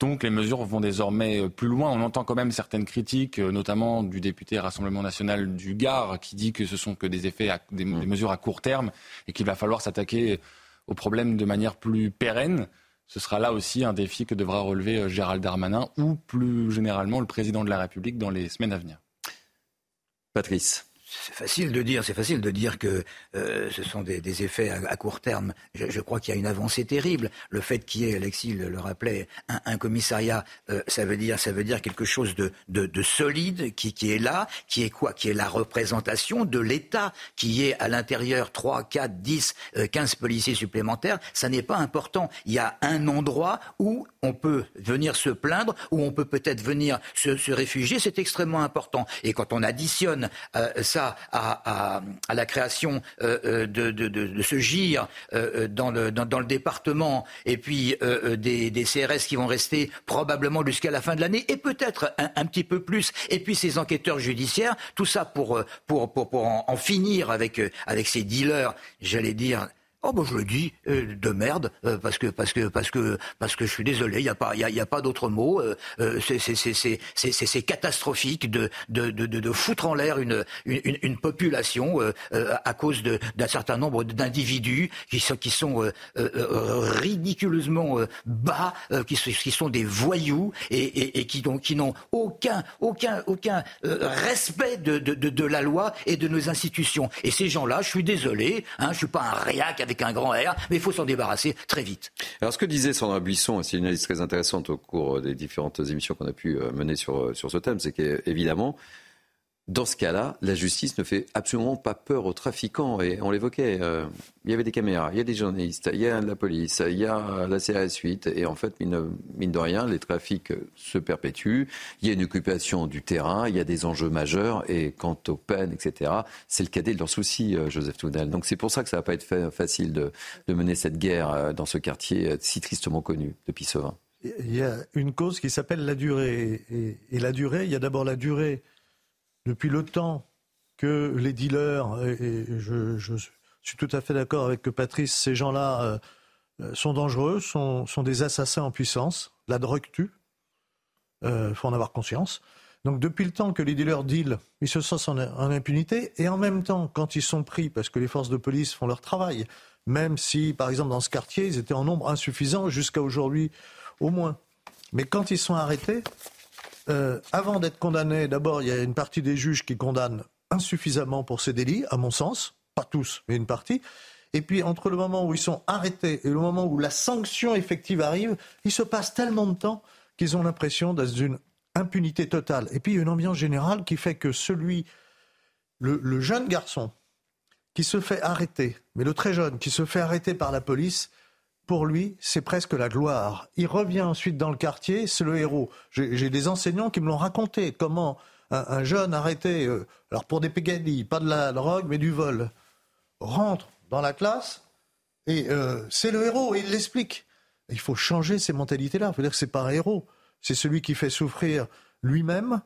Donc les mesures vont désormais euh, plus loin. On entend quand même certaines critiques, euh, notamment du député Rassemblement national du Gard, qui dit que ce sont que des effets, des, mmh. mesures à court terme et qu'il va falloir s'attaquer au problème de manière plus pérenne. Ce sera là aussi un défi que devra relever euh, Gérald Darmanin ou plus généralement le président de la République dans les semaines à venir. Patrice c'est facile de dire, c'est facile de dire que euh, ce sont des, effets à, court terme. Je, crois qu'il y a une avancée terrible. Le fait qu'il y ait, Alexis le, rappelait, un, commissariat, euh, ça veut dire, ça veut dire quelque chose de, de, solide qui, est là, qui est quoi? Qui est la représentation de l'État, qui est à l'intérieur 3, 4, 10, 15 policiers supplémentaires. Ça n'est pas important. Il y a un endroit où on peut venir se plaindre, où on peut peut-être venir se, se réfugier. C'est extrêmement important. Et quand on additionne euh, ça à, la création de, de, de, ce GIR dans, le, dans, le département, et puis des, CRS qui vont rester probablement jusqu'à la fin de l'année, et peut-être un, petit peu plus, et puis ces enquêteurs judiciaires, tout ça pour, pour, pour, pour en, en finir avec, avec ces dealers, j'allais dire, Oh ben je le dis euh, de merde euh, parce que parce que parce que parce que je suis désolé, il y a pas il y a, y a, pas d'autre mot. Euh, euh c'est c'est c'est c'est c'est catastrophique de de de de, foutre en l'air une, une une population à cause de d'un certain nombre d'individus qui sont qui sont ridiculeusement bas, qui sont qui sont des voyous et et, et qui donc qui n'ont aucun aucun aucun respect de, de de de la loi et de nos institutions. Et ces gens-là, je suis désolé, hein, je suis pas un réac avec un grand R, mais il faut s'en débarrasser très vite. Alors ce que disait Sandra Buisson, c'est une analyse très intéressante au cours des différentes émissions qu'on a pu euh, mener sur, euh, sur ce thème, c'est qu'évidemment, dans ce cas-là, la justice ne fait absolument pas peur aux trafiquants. Et on l'évoquait, euh, il y avait des caméras, il y a des journalistes, il y a la police, il y a la CRS 8. Et en fait, mine, de rien, les trafics se perpétuent. Il y a une occupation du terrain, il y a des enjeux majeurs. Et quant aux peines, etc., c'est le cadet de leurs soucis, euh, Joseph Toudal. Donc c'est pour ça que ça va pas être facile de, mener cette guerre euh, dans ce quartier si tristement connu depuis ce vin. Il y a une cause qui s'appelle la durée. et la durée, il y a d'abord la durée depuis le temps que les dealers, et, je, suis tout à fait d'accord avec Patrice, ces gens-là euh, euh, sont dangereux, sont, des assassins en puissance. La drogue tue. Il euh, faut en avoir conscience. Donc depuis le temps que les dealers deal, ils se sentent en, en, impunité. Et en même temps, quand ils sont pris, parce que les forces de police font leur travail, même si, par exemple, dans ce quartier, ils étaient en nombre insuffisant jusqu'à aujourd'hui au moins. Mais quand ils sont arrêtés, euh, avant d'être condamné, d'abord, il y a une partie des juges qui condamnent insuffisamment pour ces délits, à mon sens, pas tous, mais une partie. Et puis, entre le moment où ils sont arrêtés et le moment où la sanction effective arrive, il se passe tellement de temps qu'ils ont l'impression d'être d'une impunité totale. Et puis, il y a une ambiance générale qui fait que celui, le jeune garçon, qui se fait arrêter, mais le très jeune, qui se fait arrêter par la police, pour lui, c'est presque la gloire. Il revient ensuite dans le quartier, c'est le héros. J'ai des enseignants qui me l'ont raconté, comment un, jeune arrêté, euh, alors pour des pégadilles, pas de la drogue, mais du vol, rentre dans la classe et euh, c'est le héros, et il l'explique. Il faut changer ces mentalités-là. Il faut dire que c'est pas un héros, c'est celui qui fait souffrir lui-même,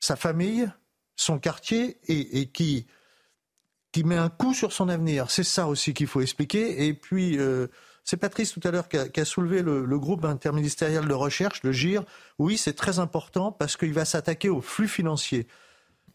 sa famille, son quartier et, qui, qui met un coup sur son avenir. C'est ça aussi qu'il faut expliquer. Et puis, euh, c'est Patrice tout à l'heure qui, a, soulevé le, groupe interministériel de recherche, le GIR. Oui, c'est très important parce qu'il va s'attaquer aux flux financiers.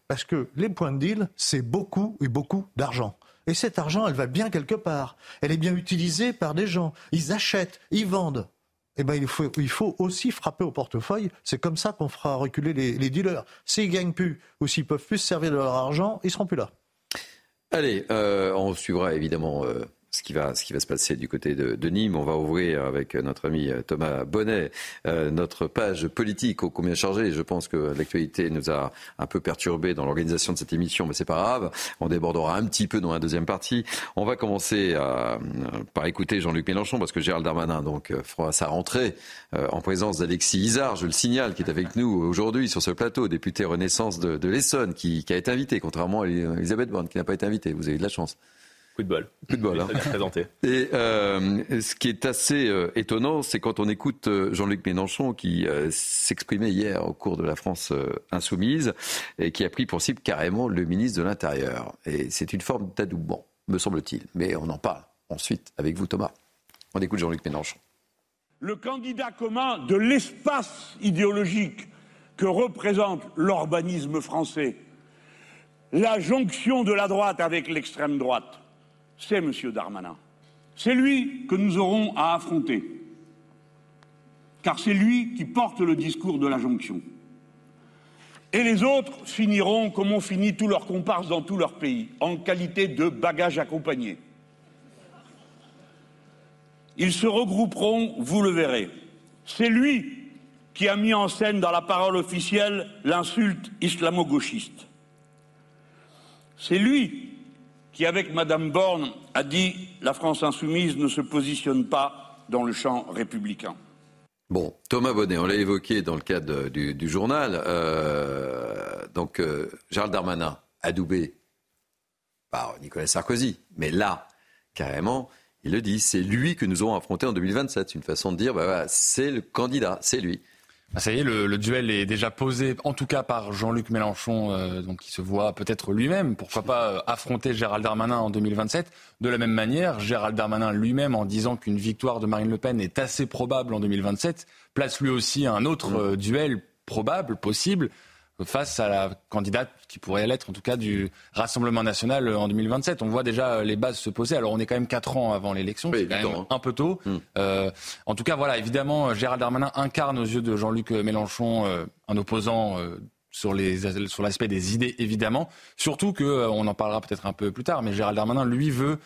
Parce que les points de deal, c'est beaucoup et beaucoup d'argent. Et cet argent, elle va bien quelque part. Elle est bien utilisée par des gens. Ils achètent, ils vendent. Eh ben, il, faut, aussi frapper au portefeuille. C'est comme ça qu'on fera reculer les, dealers. S'ils gagnent plus ou s'ils peuvent plus se servir de leur argent, ils seront plus là. Allez, euh, on suivra évidemment euh, ce qui va, ce qui va se passer du côté de, Nîmes. On va ouvrir avec notre ami Thomas Bonnet euh, notre page politique au combien chargée. Je pense que l'actualité nous a un peu perturbé dans l'organisation de cette émission, mais c'est pas grave. On débordera un petit peu dans la deuxième partie. On va commencer à, par écouter Jean-Luc Mélenchon parce que Gérald Darmanin donc fera sa rentrée euh, en présence d'Alexis Isard, je le signale, qui est avec nous aujourd'hui sur ce plateau, député Renaissance de, de l'Essonne, qui, qui, a été invité, contrairement à Elisabeth Borne qui n'a pas été invitée. Vous avez de la chance. Coup de bol. Coup de bol. Hein. Présenté. [LAUGHS] Et euh, ce qui est assez euh, étonnant, c'est quand on écoute euh, Jean-Luc Mélenchon qui s'exprimait hier au cours de la France insoumise et qui a pris pour cible carrément le ministre de l'Intérieur. Et c'est une forme d'adoubement, me semble-t-il. Mais on en parle ensuite avec vous, Thomas. On écoute Jean-Luc Mélenchon. Le candidat commun de l'espace idéologique que représente l'urbanisme français, la jonction de la droite avec l'extrême droite, c'est M. Darmanin. C'est lui que nous aurons à affronter, car c'est lui qui porte le discours de la jonction. Et les autres finiront comme ont fini tous leurs comparses dans tous leurs pays, en qualité de bagages accompagnés. Ils se regrouperont, vous le verrez. C'est lui qui a mis en scène dans la parole officielle l'insulte islamo-gauchiste. C'est lui qui, avec Madame Borne, a dit la France insoumise ne se positionne pas dans le champ républicain. Bon, Thomas Bonnet, on l'a évoqué dans le cadre du, journal. Euh, donc, euh, Darmanin, adoubé par Nicolas Sarkozy. Mais là, carrément, il le dit, c'est lui que nous aurons affronté en 2027. C'est une façon de dire, bah, c'est le candidat, c'est lui. Ah, ça y est, le, duel est déjà posé, en tout cas par Jean-Luc Mélenchon, euh, donc qui se voit peut-être lui-même, pourquoi pas euh, affronter Gérald Darmanin en 2027. De la même manière, Gérald Darmanin lui-même, en disant qu'une victoire de Marine Le Pen est assez probable en 2027, place lui aussi un autre mmh. euh, duel probable, possible, face à la candidate qui pourrait l'être, en tout cas, du Rassemblement national en 2027. On voit déjà les bases se poser. Alors, on est quand même quatre ans avant l'élection, c'est quand même hein. un peu tôt. Hmm. Euh, en tout cas, voilà, évidemment, Gérald Darmanin incarne aux yeux de Jean-Luc Mélenchon euh, un opposant. Euh, sur, les, sur l'aspect des idées, évidemment. Surtout que, on en parlera peut-être un peu plus tard, mais Gérald Darmanin, lui, veut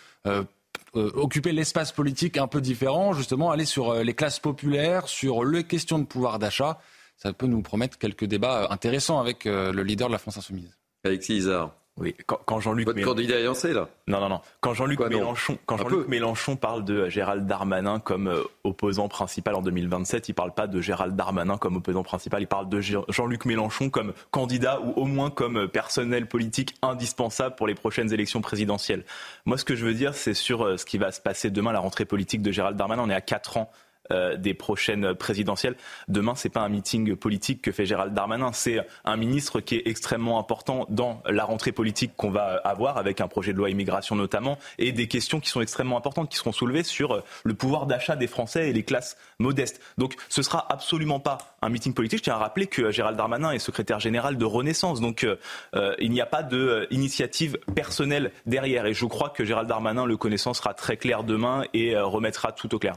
occuper l'espace politique un peu différent, justement, aller sur les classes populaires, sur les questions de pouvoir d'achat ça peut nous promettre quelques débats euh, intéressants avec euh, le leader de la France Insoumise. Alexis Isard. Oui, quand, Jean-Luc Votre candidat est là Non, non, non. Quand Jean-Luc Mélenchon, quand Jean-Luc Mélenchon parle de Gérald Darmanin comme euh, opposant principal en 2027, il ne parle pas de Gérald Darmanin comme opposant principal, il parle de Jean-Luc Mélenchon comme candidat ou au moins comme personnel politique indispensable pour les prochaines élections présidentielles. Moi, ce que je veux dire, c'est sur ce qui va se passer demain, la rentrée politique de Gérald Darmanin. On est à 4 ans euh, des prochaines présidentielles. Demain, c'est pas un meeting politique que fait Gérald Darmanin, c'est un ministre qui est extrêmement important dans la rentrée politique qu'on va avoir avec un projet de loi immigration notamment et des questions qui sont extrêmement importantes qui seront soulevées sur le pouvoir d'achat des Français et les classes modestes. Donc, ce sera absolument pas un meeting politique. Je tiens à rappeler que Gérald Darmanin est secrétaire général de Renaissance, donc euh, euh, il n'y a pas d'initiative personnelle derrière. Et je crois que Gérald Darmanin, le connaissant, sera très clair demain et remettra tout au clair.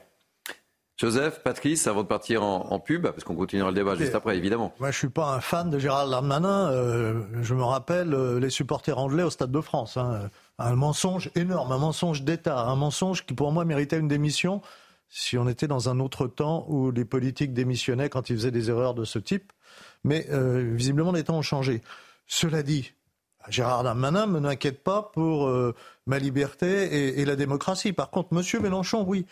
Joseph, Patrice, avant de partir en, pub, parce qu'on continuera le débat juste après, évidemment. Moi, je suis pas un fan de Gérald Darmanin. Euh, je me rappelle euh, les supporters anglais au Stade de France. Hein. Un mensonge énorme, un mensonge d'État, un mensonge qui, pour moi, méritait une démission si on était dans un autre temps où les politiques démissionnaient quand ils faisaient des erreurs de ce type. Mais euh, visiblement, les temps ont changé. Cela dit, Gérard Darmanin ne m'inquiète pas pour ma liberté et, et, la démocratie. Par contre, Monsieur Mélenchon, oui.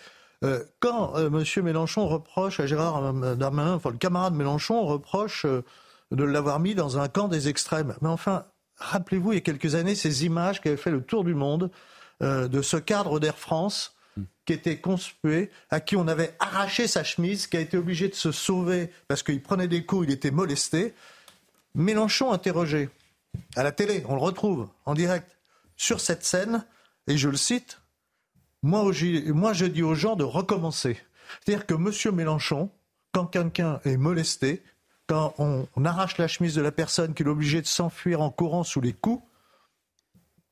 Euh, quand euh, M. Mélenchon reproche à Gérard euh, Darmanin, enfin le camarade Mélenchon reproche de l'avoir mis dans un camp des extrêmes. Mais enfin, rappelez-vous, il y a quelques années, ces images qui avaient fait le tour du monde de ce cadre d'Air France qui était conspué, à qui on avait arraché sa chemise, qui a été obligé de se sauver parce qu'il prenait des coups, il était molesté. Mélenchon interrogé à la télé, on le retrouve en direct, sur cette scène, et je le cite, moi, je dis aux gens de recommencer. C'est-à-dire que M. Mélenchon, quand quelqu'un est molesté, quand on, arrache la chemise de la personne, qu'il est obligé de s'enfuir en courant sous les coups,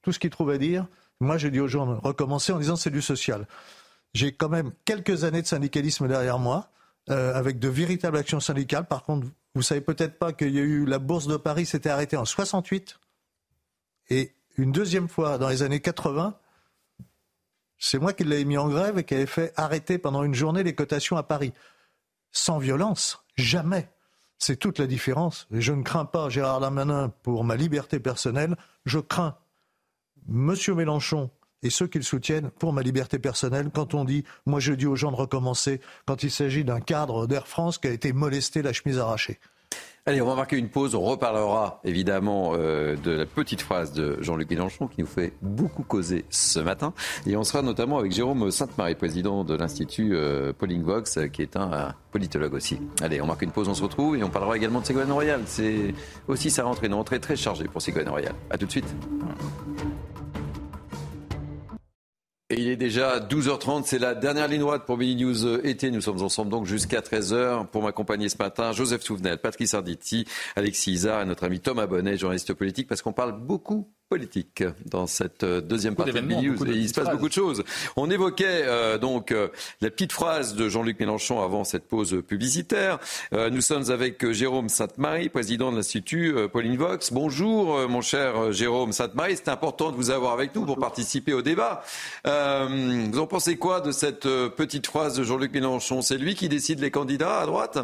tout ce qu'il trouve à dire, moi je dis aux gens de recommencer en disant c'est du social. J'ai quand même quelques années de syndicalisme derrière moi, euh, avec de véritables actions syndicales. Par contre, vous savez peut-être pas qu'il y a eu la bourse de Paris s'était arrêtée en 68 et une deuxième fois dans les années 80 c'est moi qui l'avais mis en grève et qui avait fait arrêter pendant une journée les cotations à Paris. Sans violence, jamais. C'est toute la différence. Je ne crains pas Gérard Darmanin pour ma liberté personnelle. Je crains M. Mélenchon et ceux qui le soutiennent pour ma liberté personnelle quand on dit, moi je dis aux gens de recommencer, quand il s'agit d'un cadre d'Air France qui a été molesté, la chemise arrachée. Allez, on va marquer une pause. On reparlera évidemment euh, de la petite phrase de Jean-Luc Mélenchon qui nous fait beaucoup causer ce matin. Et on sera notamment avec Jérôme Sainte-Marie, président de l'Institut euh, Vox, qui est un politologue aussi. Allez, on marque une pause, on se retrouve et on parlera également de Ségolène Royal. C'est aussi sa rentrée, une rentrée très chargée pour Ségolène Royal. A tout de suite. Est déjà 12h30, c'est la dernière ligne droite pour Mini News euh, été. Nous sommes ensemble donc jusqu'à 13h pour m'accompagner ce matin. Joseph Souvenel, Patrick Sarditi, Alexis Isard et notre ami Thomas Bonnet, journaliste politique, parce qu'on parle beaucoup politique dans cette euh, deuxième partie de News. il se passe beaucoup de choses. On évoquait euh, donc euh, la petite phrase de Jean-Luc Mélenchon avant cette pause publicitaire. nous sommes avec Jérôme Sainte-Marie, président de l'Institut Pauline Vox. Bonjour mon cher Jérôme Sainte-Marie, c'est important de vous avoir avec nous pour participer au débat. vous en pensez quoi de cette petite phrase de Jean-Luc Mélenchon? C'est lui qui décide les candidats à droite?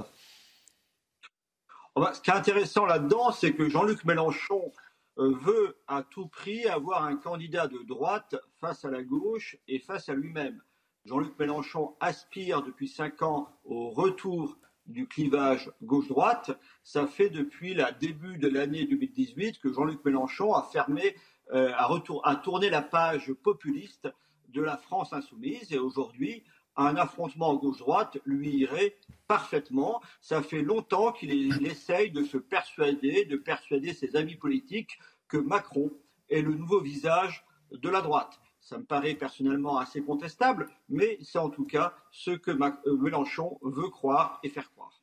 Oh bah, Ce qui est intéressant là-dedans, c'est que Jean-Luc Mélenchon euh, veut à tout prix avoir un candidat de droite face à la gauche et face à lui-même. Jean-Luc Mélenchon aspire depuis cinq ans au retour du clivage gauche-droite. Ça fait depuis le début de l'année 2018 que Jean-Luc Mélenchon a fermé retour, à tourner la page populiste de la France insoumise. Et aujourd'hui, un affrontement gauche-droite lui irait parfaitement. Ça fait longtemps qu'il essaye de se persuader, de persuader ses amis politiques que Macron est le nouveau visage de la droite. Ça me paraît personnellement assez contestable, mais c'est en tout cas ce que euh, Mélenchon veut croire et faire croire.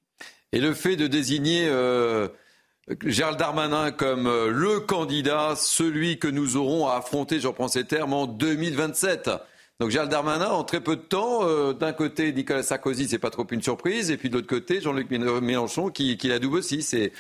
Et le fait de désigner euh, Gérald Darmanin comme euh, le candidat, celui que nous aurons à affronter, je reprends ces termes, en 2027. Donc Gérald Darmanin, en très peu de temps, d'un côté Nicolas Sarkozy, c'est pas trop une surprise, et puis de l'autre côté Jean-Luc Mélenchon qui, qui la double aussi. C'est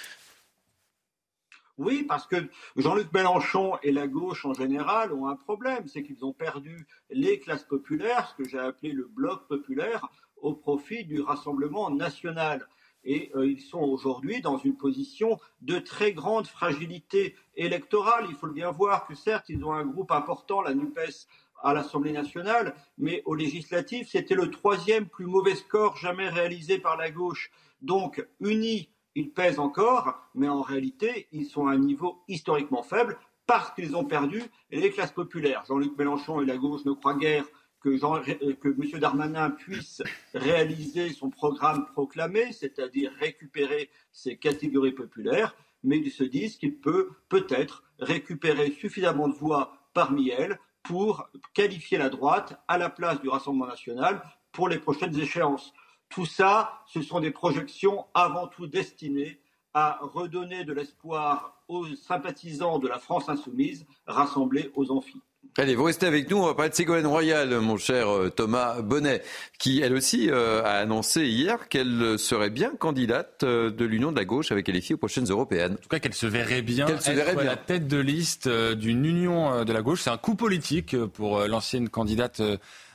oui, parce que Jean-Luc Mélenchon et la gauche en général ont un problème, c'est qu'ils ont perdu les classes populaires, ce que j'ai appelé le bloc populaire, au profit du Rassemblement national. Et euh, ils sont aujourd'hui dans une position de très grande fragilité électorale. Il faut bien voir que certes, ils ont un groupe important, la NUPES, à l'Assemblée nationale, mais au législatif, c'était le troisième plus mauvais score jamais réalisé par la gauche. Donc, unis ils pèsent encore, mais en réalité, ils sont à un niveau historiquement faible parce qu'ils ont perdu les classes populaires. Jean-Luc Mélenchon et la gauche ne croient guère que, M. Darmanin puisse réaliser son programme proclamé, c'est-à-dire récupérer ces catégories populaires, mais ils se disent qu'il peut peut-être récupérer suffisamment de voix parmi elles pour qualifier la droite à la place du Rassemblement national pour les prochaines échéances. Tout ça, ce sont des projections avant tout destinées à redonner de l'espoir aux sympathisants de la France insoumise rassemblés aux amphis. Allez, vous restez avec nous. On va parler de Ségolène Royal, mon cher euh, Thomas Bonnet, qui elle aussi euh, a annoncé hier qu'elle serait bien candidate euh, de l'Union de la gauche avec LFI aux prochaines européennes. En tout cas, qu'elle se verrait bien être la tête de liste d'une Union de la gauche. C'est un coup politique pour l'ancienne candidate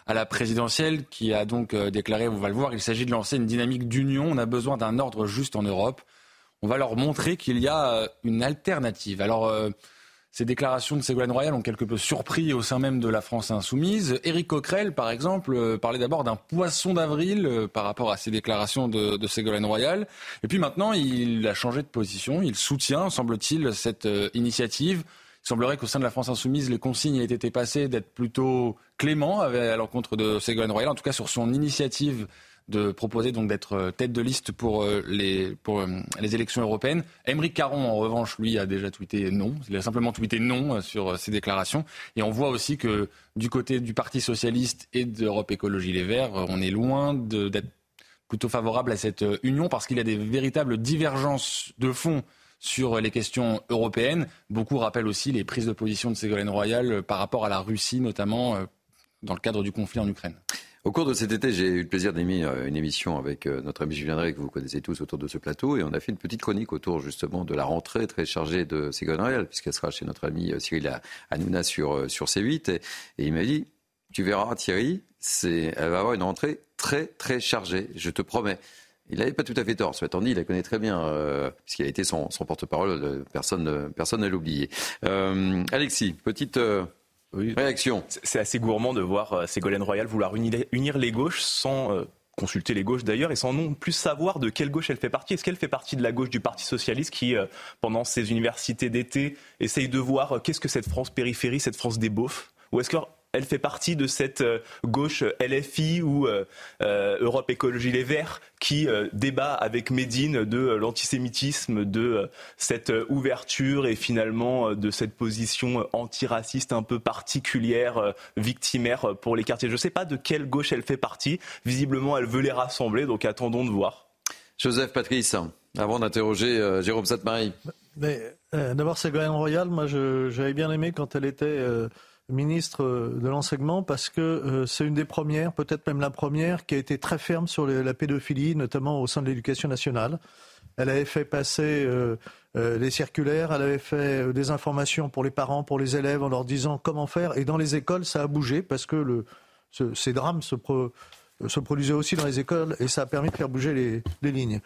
à la présidentielle qui a donc euh, déclaré, on va le voir, il s'agit de lancer une dynamique d'union. On a besoin d'un ordre juste en Europe. On va leur montrer qu'il y a euh, une alternative. Alors, euh, ces déclarations de Ségolène Royal ont quelque peu surpris au sein même de la France insoumise. Éric Coquerel, par exemple, parlait d'abord d'un poisson d'avril par rapport à ces déclarations de, de, Ségolène Royal. Et puis maintenant, il a changé de position. Il soutient, semble-t-il, cette initiative. Il semblerait qu'au sein de la France insoumise, les consignes aient été passées d'être plutôt clément à l'encontre de Ségolène Royal, en tout cas sur son initiative de proposer donc d'être euh, tête de liste pour euh, les, pour euh, les élections européennes. Émeric Caron, en revanche, lui, a déjà tweeté non. Il a simplement tweeté non sur ces déclarations. Et on voit aussi que du côté du Parti socialiste et d'Europe Écologie Les Verts, on est loin d'être plutôt favorable à cette union parce qu'il y a des véritables divergences de fond sur les questions européennes. Beaucoup rappellent aussi les prises de position de Ségolène Royal euh, par rapport à la Russie, notamment euh, dans le cadre du conflit en Ukraine. Au cours de cet été, j'ai eu le plaisir d'aimer euh, une émission avec notre ami Julien Drey, que vous connaissez tous autour de ce plateau, et on a fait une petite chronique autour justement de la rentrée très chargée de Ségolène Royal, puisqu'elle sera chez notre ami Cyril Hanouna sur, sur C8, et, et il m'a dit, tu verras Thierry, elle va avoir une rentrée très très chargée, je te promets. Il n'avait pas tout à fait tort. Ce dit, il la connaît très bien, euh, puisqu'il a été son, porte-parole. Euh, personne, personne ne l'a oublié. Euh, Alexis, petite réaction. C'est assez gourmand de voir Ségolène Royal vouloir unir, les gauches sans consulter les gauches d'ailleurs et sans non plus savoir de quelle gauche elle fait partie. Est-ce qu'elle fait partie de la gauche du Parti socialiste qui, pendant ses universités d'été, essaye de voir qu'est-ce que cette France périphérie, cette France des beaufs? Ou est-ce que elle fait partie de cette euh, gauche LFI ou euh, euh, Europe Écologie Les Verts qui débat avec Médine de l'antisémitisme, de cette ouverture et finalement de cette position antiraciste un peu particulière, victimaire pour les quartiers. Je ne sais pas de quelle gauche elle fait partie. Visiblement, elle veut les rassembler, donc attendons de voir. Joseph Patrice, avant d'interroger Jérôme Sainte-Marie. D'abord, Ségolène Royal, moi j'avais bien aimé quand elle était ministre euh, de l'enseignement parce que euh, c'est une des premières, peut-être même la première, qui a été très ferme sur la pédophilie, notamment au sein de l'éducation nationale. Elle avait fait passer euh, les circulaires, elle avait fait des informations pour les parents, pour les élèves, en leur disant comment faire. Et dans les écoles, ça a bougé parce que ces drames se, produisaient aussi dans les écoles et ça a permis de faire bouger les lignes.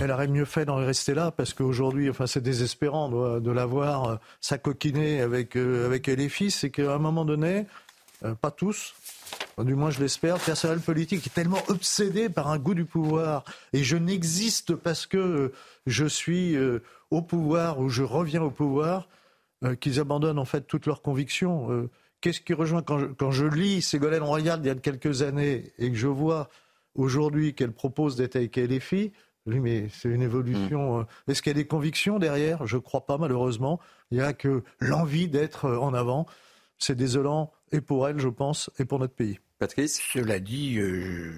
Elle aurait mieux fait d'en rester là parce qu'aujourd'hui, enfin, c'est désespérant de, la voir euh, s'acoquiner avec, euh, avec. C'est qu'à un moment donné, euh, pas tous, du moins je l'espère, le personnel politique est tellement obsédé par un goût du pouvoir et je n'existe parce que je suis au pouvoir ou je reviens au pouvoir. qu'ils abandonnent en fait toutes leurs convictions. Qu'est-ce qui rejoint quand je, quand je lis Ségolène Royal il y a quelques années et que je vois aujourd'hui qu'elle propose d'être avec LFI, oui, mais c'est une évolution. Mm. Est-ce qu'il y a des convictions derrière? Je ne crois pas, malheureusement. Il n'y a que l'envie d'être en avant. C'est désolant, et pour elle, je pense, et pour notre pays. Patrice? Cela dit, euh,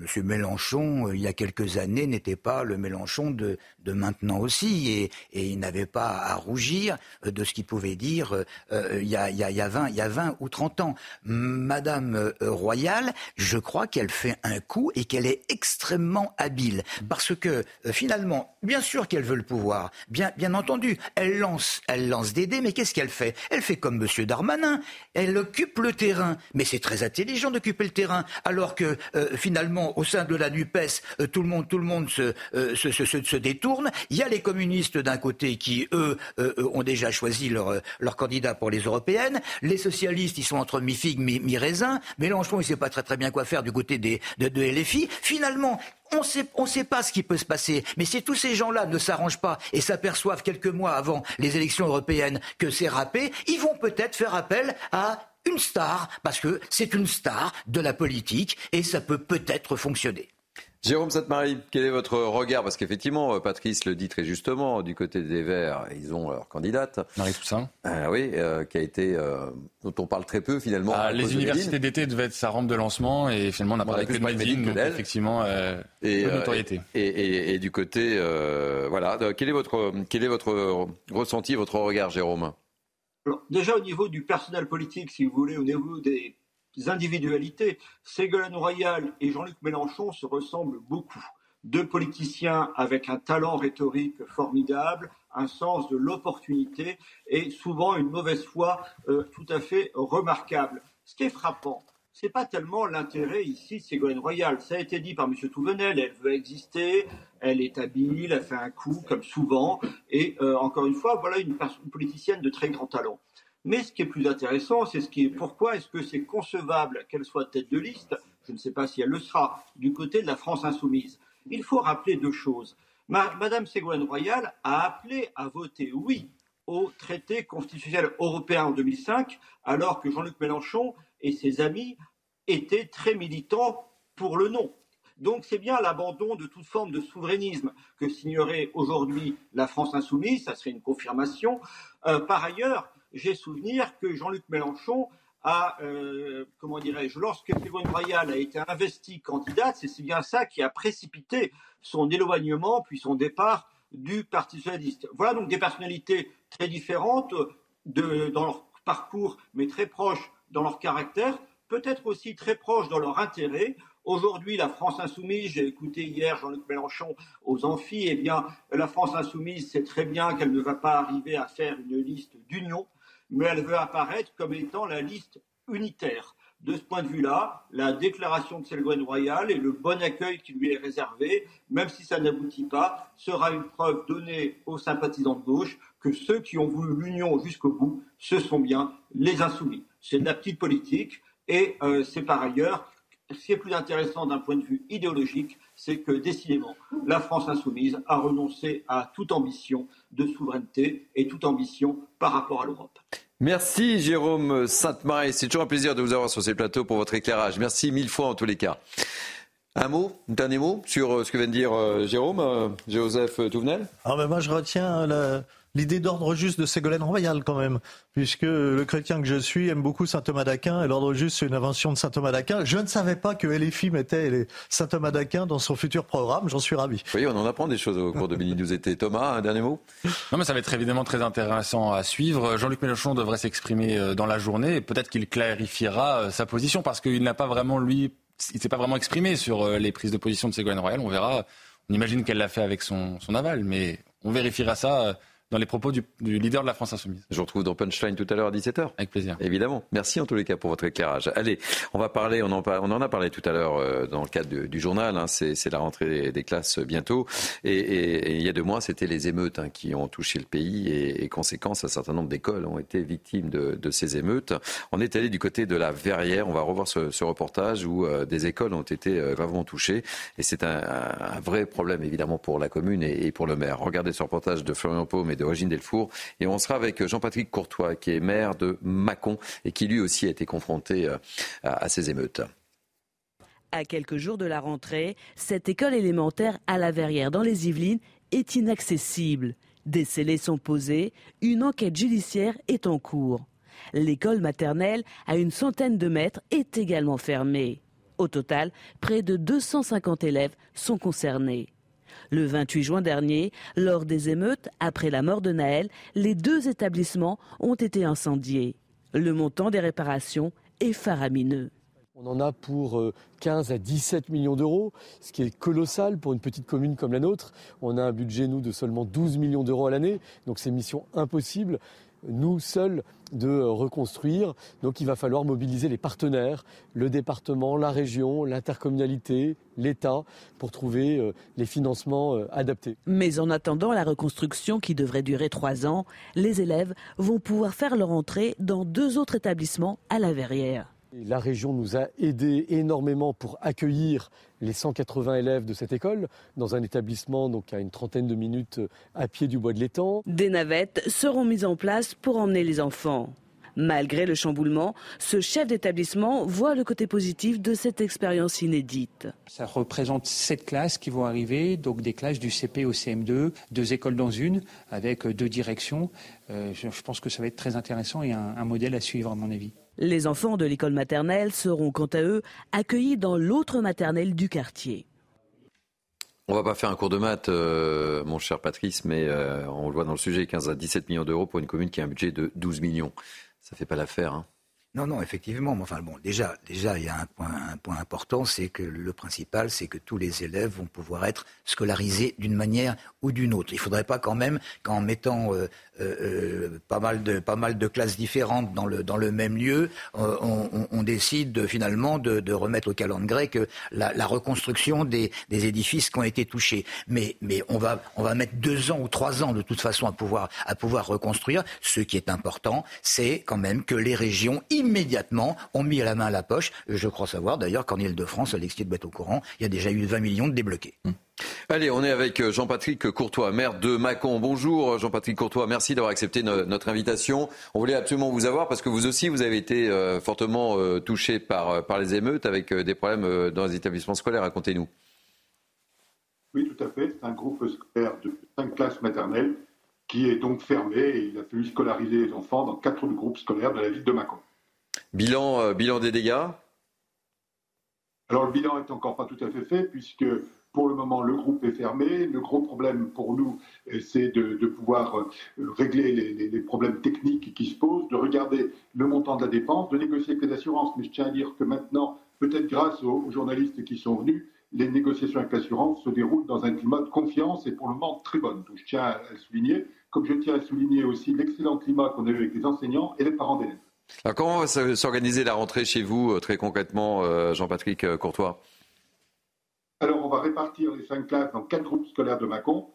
M. Mélenchon, euh, il y a quelques années, n'était pas le Mélenchon de, maintenant aussi, et, il n'avait pas à rougir euh, de ce qu'il pouvait dire il, y a, il, y a, 20, il y a 20 ou 30 ans. Madame Royal, je crois qu'elle fait un coup et qu'elle est extrêmement habile, parce que finalement, bien sûr qu'elle veut le pouvoir, bien, bien entendu, elle lance, elle lance des dés, mais qu'est-ce qu'elle fait? Elle fait comme M. Darmanin, elle occupe le terrain, mais c'est très intelligent d'occuper le terrain, alors que finalement, au sein de la NUPES, euh, tout le monde, tout le monde euh, se, se, se, se détourne. Il y a les communistes d'un côté qui, eux, euh, ont déjà choisi leur, leur candidat pour les européennes. Les socialistes, ils sont entre mi-figue, mi-raisin. Mélenchon, il ne sait pas très très bien quoi faire du côté des, de, de LFI. Finalement, on sait, ne sait pas ce qui peut se passer. Mais si tous ces gens-là ne s'arrangent pas et s'aperçoivent quelques mois avant les élections européennes que c'est râpé, ils vont peut-être faire appel à une star, parce que c'est une star de la politique et ça peut peut-être fonctionner. Jérôme Sainte-Marie, quel est votre regard? Parce qu'effectivement, euh, Patrice le dit très justement, du côté des Verts, ils ont leur candidate. Marie Toussaint. Ah oui, euh, qui a été, euh, dont on parle très peu finalement. Ah, les universités d'été devaient être sa rampe de lancement et finalement on n'a parlé que de Médine, donc effectivement, et, notoriété. Et, et, du côté, voilà, quel est votre, quel est votre ressenti, votre regard, Jérôme? Déjà au niveau du personnel politique, si vous voulez, au niveau des individualités, Ségolène Royal et Jean-Luc Mélenchon se ressemblent beaucoup. Deux politiciens avec un talent rhétorique formidable, un sens de l'opportunité et souvent une mauvaise foi euh, tout à fait remarquable. Ce qui est frappant, n'est pas tellement l'intérêt ici de Ségolène Royal. Ça a été dit par M. Touvenel, elle veut exister, elle est habile, elle fait un coup comme souvent, et euh, encore une fois, voilà une, politicienne de très grand talent. Mais ce qui est plus intéressant, c'est ce qui est pourquoi est-ce que c'est concevable qu'elle soit tête de liste, je ne sais pas si elle le sera, du côté de la France insoumise. Il faut rappeler deux choses. Madame Ségolène Royal a appelé à voter oui au traité constitutionnel européen en 2005, alors que Jean-Luc Mélenchon et ses amis étaient très militants pour le non. Donc c'est bien l'abandon de toute forme de souverainisme que signerait aujourd'hui la France insoumise, ça serait une confirmation. Euh, par ailleurs, j'ai souvenir que Jean-Luc Mélenchon a, euh, comment dirais-je, lorsque Ségolène Royal a été investie candidate, c'est bien ça qui a précipité son éloignement puis son départ du Parti socialiste. Voilà donc des personnalités très différentes de, dans leur parcours, mais très proches dans leur caractère, peut-être aussi très proches dans leur intérêt. Aujourd'hui, la France insoumise, j'ai écouté hier Jean-Luc Mélenchon aux amphis, eh bien, la France insoumise sait très bien qu'elle ne va pas arriver à faire une liste d'union, mais elle veut apparaître comme étant la liste unitaire. De ce point de vue-là, la déclaration de Ségolène Royal et le bon accueil qui lui est réservé, même si ça n'aboutit pas, sera une preuve donnée aux sympathisants de gauche que ceux qui ont voulu l'union jusqu'au bout, ce sont bien les insoumis. C'est de la petite politique et euh, c'est par ailleurs, ce qui est plus intéressant d'un point de vue idéologique, c'est que décidément, la France insoumise a renoncé à toute ambition de souveraineté et toute ambition par rapport à l'Europe. Merci Jérôme Sainte-Marie. C'est toujours un plaisir de vous avoir sur ces plateaux pour votre éclairage. Merci mille fois en tous les cas. Un mot, un dernier mot sur euh, ce que vient de dire euh, Jérôme, Joseph Touvenel? Ah ben Moi, je retiens la, l'idée d'ordre juste de Ségolène Royal quand même, puisque le chrétien que je suis aime beaucoup saint Thomas d'Aquin et l'ordre juste c'est une invention de saint Thomas d'Aquin. Je ne savais pas que LFI mettait saint Thomas d'Aquin dans son futur programme, j'en suis ravi. Vous voyez, on en apprend des choses au cours de Mini News été. Thomas, un dernier mot? Non mais ça va être évidemment très intéressant à suivre. Jean-Luc Mélenchon devrait s'exprimer euh, dans la journée et peut-être qu'il clarifiera euh, sa position parce qu'il n'a pas vraiment lui il s'est pas vraiment exprimé sur euh, les prises de position de Ségolène Royal. On verra. On imagine qu'elle l'a fait avec son, son aval, mais on vérifiera ça dans les propos du, leader de la France Insoumise. Je vous retrouve dans Punchline tout à l'heure à 17h. Avec plaisir. Évidemment. Merci en tous les cas pour votre éclairage. Allez, on va parler, on en, on en a parlé tout à l'heure euh, dans le cadre du, journal, hein, c'est la rentrée des, classes bientôt. Et, il y a deux mois, c'était les émeutes hein, qui ont touché le pays et, et conséquence, un certain nombre d'écoles ont été victimes de, ces émeutes. On est allé du côté de la Verrière, on va revoir ce, reportage où euh, des écoles ont été euh, gravement touchées. Et c'est un, vrai problème évidemment pour la commune et, pour le maire. Regardez ce reportage de Florian Paume et d'origine Delfour. Et on sera avec Jean-Patrick Courtois, qui est maire de Mâcon et qui lui aussi a été confronté à ces émeutes. À quelques jours de la rentrée, cette école élémentaire à la Verrière dans les Yvelines est inaccessible. Des scellés sont posés, une enquête judiciaire est en cours. L'école maternelle, à une centaine de mètres, est également fermée. Au total, près de 250 élèves sont concernés. Le 28 juin dernier, lors des émeutes, après la mort de Naël, les deux établissements ont été incendiés. Le montant des réparations est faramineux. On en a pour 15 euh, à 17 millions d'euros, ce qui est colossal pour une petite commune comme la nôtre. On a un budget, nous, de seulement 12 millions d'euros à l'année, donc c'est mission impossible nous seuls de reconstruire. Donc il va falloir mobiliser les partenaires, le département, la région, l'intercommunalité, l'État, pour trouver euh, les financements euh, adaptés. Mais en attendant la reconstruction qui devrait durer trois ans, les élèves vont pouvoir faire leur entrée dans deux autres établissements à la Verrière. La région nous a aidés énormément pour accueillir les 180 élèves de cette école dans un établissement donc à une trentaine de minutes à pied du bois de l'étang. Des navettes seront mises en place pour emmener les enfants. Malgré le chamboulement, ce chef d'établissement voit le côté positif de cette expérience inédite. Ça représente sept classes qui vont arriver, donc des classes du CP au CM2, deux écoles dans une, avec deux directions. Euh, je pense que ça va être très intéressant et un modèle à suivre à mon avis. Les enfants de l'école maternelle seront quant à eux accueillis dans l'autre maternelle du quartier. On va pas faire un cours de maths, euh, mon cher Patrice, mais euh, on le voit dans le sujet, 15 à 17 millions d'euros pour une commune qui a un budget de 12 millions. Ça fait pas l'affaire. Hein. Non, non, effectivement. Enfin, bon, déjà, déjà, il y a un point, important, c'est que le principal, c'est que tous les élèves vont pouvoir être scolarisés d'une manière ou d'une autre. Il ne faudrait pas quand même qu'en mettant euh, euh, euh, pas, mal de, classes différentes dans le, même lieu, on, décide finalement de, remettre au calendrier grec la, reconstruction des, édifices qui ont été touchés. Mais, mais on, va, on va mettre deux ans ou trois ans de toute façon à pouvoir, à pouvoir reconstruire. Ce qui est important, c'est quand même que les régions immédiatement ont mis la main à la poche. Je crois savoir d'ailleurs qu'en Ile-de-France, Alexis de au courant, il y a déjà eu 20 millions de débloqués. Hum. Allez, on est avec euh, Jean-Patrick Courtois, maire de Mâcon. Bonjour euh, Jean-Patrick Courtois, merci d'avoir accepté notre invitation. On voulait absolument vous avoir parce que vous aussi, vous avez été euh, fortement touché par, par les émeutes avec des problèmes dans les établissements scolaires. Racontez-nous. Oui, tout à fait. C'est un groupe scolaire de cinq classes maternelles qui est donc fermé et il a fallu scolariser les enfants dans quatre groupes scolaires de la ville de Mâcon. Bilan, bilan des dégâts alors le bilan est encore pas tout à fait fait puisque pour le moment, le groupe est fermé. Le gros problème pour nous, euh, c'est de, pouvoir euh, régler les, problèmes techniques qui se posent, de regarder le montant de la dépense, de négocier avec les assurances. Mais je tiens à dire que maintenant, peut-être grâce aux, journalistes qui sont venus, les négociations avec l'assurance se déroulent dans un climat de confiance et pour le moment très bonne. Donc je tiens à souligner, comme je tiens à souligner aussi l'excellent climat qu'on a eu avec les enseignants et les parents d'élèves. Alors comment va s'organiser la rentrée chez vous, euh, très concrètement, Jean-Patrick Courtois? Alors, on va répartir les cinq classes dans quatre groupes scolaires de Mâcon.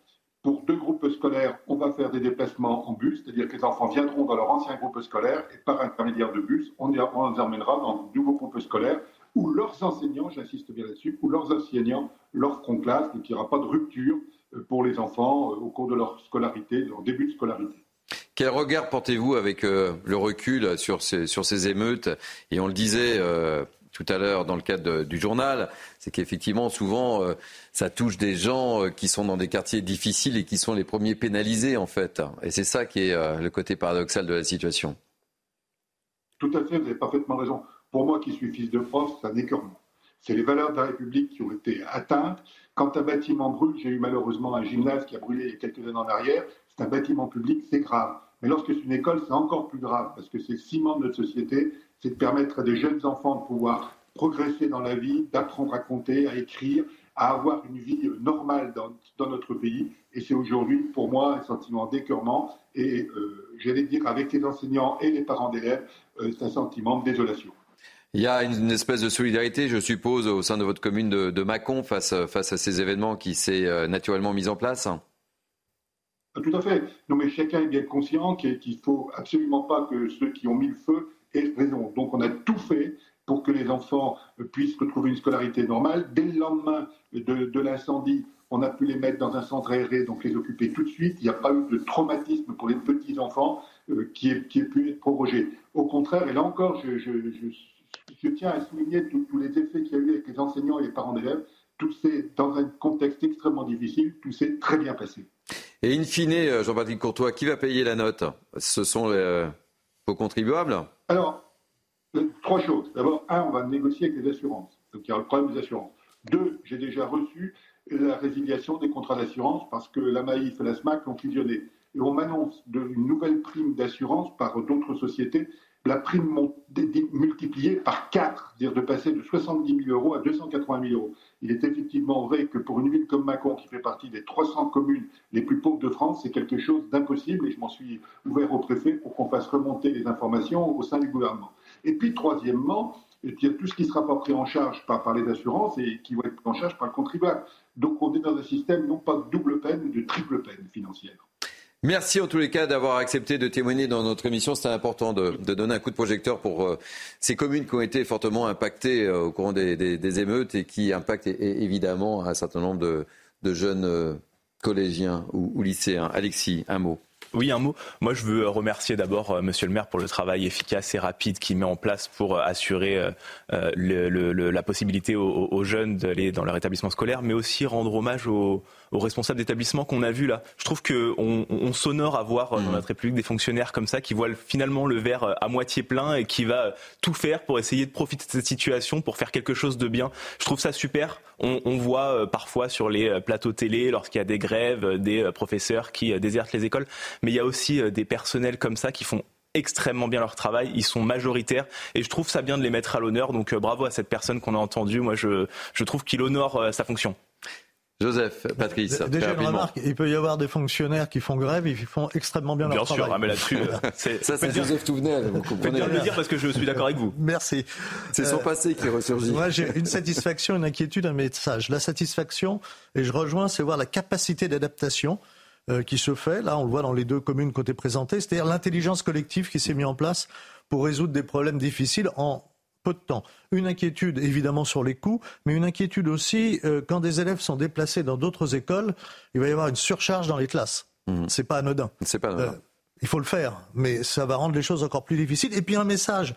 Pour deux groupes scolaires, on va faire des déplacements en bus, c'est-à-dire que les enfants viendront dans leur ancien groupe scolaire et par intermédiaire de bus, on, les emmènera dans de nouveaux groupes scolaires où leurs enseignants, j'insiste bien là-dessus, où leurs enseignants leur feront classe, donc il n'y aura pas de rupture euh, pour les enfants euh, au cours de leur scolarité, de leur début de scolarité. Quel regard portez-vous avec euh, le recul sur ces, émeutes? Et on le disait, tout à l'heure dans le cadre du journal, c'est qu'effectivement, souvent, euh, ça touche des gens euh, qui sont dans des quartiers difficiles et qui sont les premiers pénalisés, en fait. Et c'est ça qui est euh, le côté paradoxal de la situation. Tout à fait, vous avez parfaitement raison. Pour moi, qui suis fils de prof, c'est un écœurement. C'est les valeurs de la République qui ont été atteintes. Quand un bâtiment brûle, j'ai eu malheureusement un gymnase qui a brûlé quelques années en arrière, c'est un bâtiment public, c'est grave. Mais lorsque c'est une école, c'est encore plus grave, parce que c'est le ciment de notre société, c'est de permettre à des jeunes enfants de pouvoir progresser dans la vie, d'apprendre à compter, à écrire, à avoir une vie normale dans, notre pays. Et c'est aujourd'hui, pour moi, un sentiment d'écœurement. Et euh, j'allais dire, avec les enseignants et les parents d'élèves, euh, c'est un sentiment de désolation. Il y a une espèce de solidarité, je suppose, au sein de votre commune de, de Mâcon face, face à ces événements qui s'est euh, naturellement mis en place Tout à fait. Non, mais chacun est bien conscient qu'il ne faut absolument pas que ceux qui ont mis le feu et raison. Donc on a tout fait pour que les enfants puissent retrouver une scolarité normale. Dès le lendemain de, l'incendie, On a pu les mettre dans un centre aéré, donc les occuper tout de suite. Il n'y a pas eu de traumatisme pour les petits-enfants euh, qui, ait, pu être prorogé. Au contraire, et là encore, je, tiens à souligner tous les effets qu'il y a eu avec les enseignants et les parents d'élèves. Tout c'est dans un contexte extrêmement difficile, tout s'est très bien passé. Et in fine, euh, Jean-Patrick Courtois, qui va payer la note? Ce sont euh, vos contribuables? Alors, trois choses. D'abord, un, on va négocier avec les assurances. Donc il y a le problème des assurances. Deux, j'ai déjà reçu la résiliation des contrats d'assurance parce que la Maïf et la SMAC ont fusionné. Et on m'annonce une nouvelle prime d'assurance par d'autres sociétés. La prime multipliée par 4, c'est-à-dire de passer de 70 000 euros à 280 000 euros. Il est effectivement vrai que pour une ville comme Macon, qui fait partie des 300 communes les plus pauvres de France, c'est quelque chose d'impossible et je m'en suis ouvert au préfet pour qu'on fasse remonter les informations au sein du gouvernement. Et puis, troisièmement, il y a tout ce qui sera pas pris en charge par, par les assurances et qui va être pris en charge par le contribuable. Donc on est dans un système non pas de double peine, mais de triple peine financière. Merci en tous les cas d'avoir accepté de témoigner dans notre émission. C'était important de, donner un coup de projecteur pour euh, ces communes qui ont été fortement impactées euh, au courant des, émeutes et qui impactent évidemment un certain nombre de, jeunes euh, collégiens ou lycéens. Alexis, un mot. Oui, un mot. Moi, je veux remercier d'abord euh, Monsieur le maire pour le travail efficace et rapide qu'il met en place pour euh, assurer euh, la possibilité aux, jeunes d'aller dans leur établissement scolaire, mais aussi rendre hommage aux, responsables d'établissement qu'on a vus là. Je trouve qu'on on, s'honore à voir dans mmh. notre République des fonctionnaires comme ça qui voient finalement le verre à moitié plein et qui va tout faire pour essayer de profiter de cette situation pour faire quelque chose de bien. Je trouve ça super. On, on voit parfois sur les plateaux télé, lorsqu'il y a des grèves, des professeurs qui désertent les écoles mais il y a aussi euh, des personnels comme ça qui font extrêmement bien leur travail, ils sont majoritaires et je trouve ça bien de les mettre à l'honneur. Donc euh, bravo à cette personne qu'on a entendue. Moi, je, je trouve qu'il honore euh, sa fonction. Joseph, Patrice, déjà une remarque, il peut y avoir des fonctionnaires qui font grève, ils font extrêmement bien, leur travail. Bien sûr, mais là-dessus, ça c'est Joseph Touvenel, vous comprenez. bien le dire parce que je suis d'accord avec vous. Merci. C'est son passé qui ressurgit. Moi, j'ai une satisfaction, une inquiétude, un message. La satisfaction, et je rejoins, c'est voir la capacité d'adaptation euh, qui se fait. Là, on le voit dans les deux communes côté présenté, c'est-à-dire l'intelligence collective qui s'est mise en place pour résoudre des problèmes difficiles en peu de temps. Une inquiétude évidemment sur les coûts, mais une inquiétude aussi euh, quand des élèves sont déplacés dans d'autres écoles, il va y avoir une surcharge dans les classes. Mmh. C'est pas anodin. C'est pas anodin. Euh, il faut le faire, mais ça va rendre les choses encore plus difficiles. Et puis un message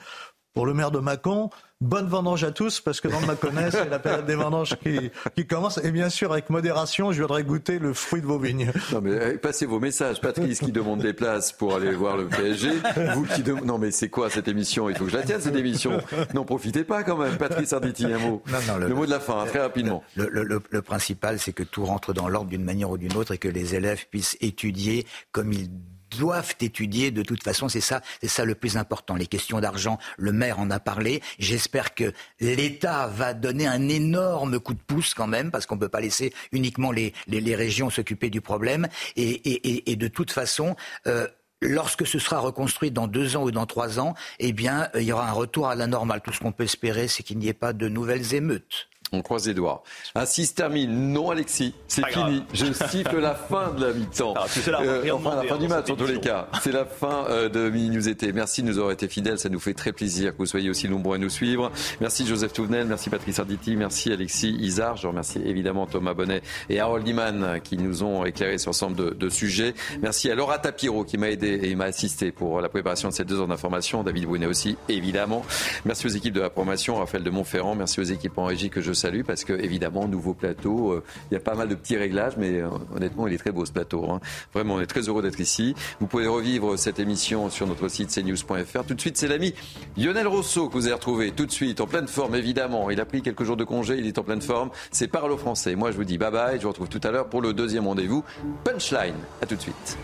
pour le maire de Mâcon. Bonne vendange à tous, parce que dans le Mâconnais, c'est la période des vendanges qui, commence. Et bien sûr, avec modération, je voudrais goûter le fruit de vos vignes. Non, mais eh, passez vos messages. Patrice qui demande des places pour aller voir le PSG. Vous qui Non, mais c'est quoi cette émission? Il faut que je la tienne, cette émission. N'en profitez pas quand même. Patrice Arditi, un mot. le, mot de la fin, très rapidement. Le, principal, c'est que tout rentre dans l'ordre d'une manière ou d'une autre et que les élèves puissent étudier comme ils doivent étudier de toute façon. C'est ça, c'est ça le plus important. Les questions d'argent, le maire en a parlé. J'espère que l'État va donner un énorme coup de pouce quand même, parce qu'on ne peut pas laisser uniquement les, régions s'occuper du problème. Et, de toute façon. Euh, lorsque ce sera reconstruit dans deux ans ou dans trois ans, eh bien, il y aura un retour à la normale. Tout ce qu'on peut espérer, c'est qu'il n'y ait pas de nouvelles émeutes. On croise les doigts. Ainsi se termine. Non, Alexis, c'est fini. Je siffle la fin de la mi-temps. [LAUGHS] Euh, enfin, la fin du match, en tous les cas. C'est la fin euh, de Mini News été. Merci de nous avoir été fidèles. Ça nous fait très plaisir que vous soyez aussi nombreux à nous suivre. Merci Joseph Touvenel. Merci Patrice Arditi. Merci Alexis Isard. Je remercie évidemment Thomas Bonnet et Harold Iman qui nous ont éclairé sur ensemble de, de sujets. Merci à Laura Tapiro qui m'a aidé et m'a assisté pour la préparation de ces deux heures d'information. David Brunet aussi, évidemment. Merci aux équipes de la promotion. Raphaël de Montferrand. Merci aux équipes en régie que je salue parce que, évidemment, nouveau plateau, euh, il y a pas mal de petits réglages, mais euh, honnêtement, il est très beau ce plateau. Hein. Vraiment, on est très heureux d'être ici. Vous pouvez revivre cette émission sur notre site cnews.fr. Tout de suite, c'est l'ami Lionel Rousseau que vous avez retrouvé tout de suite, en pleine forme, évidemment. Il a pris quelques jours de congé, il est en pleine forme. C'est Parle au français. Moi, je vous dis bye bye. Je vous retrouve tout à l'heure pour le deuxième rendez-vous. Punchline. À tout de suite.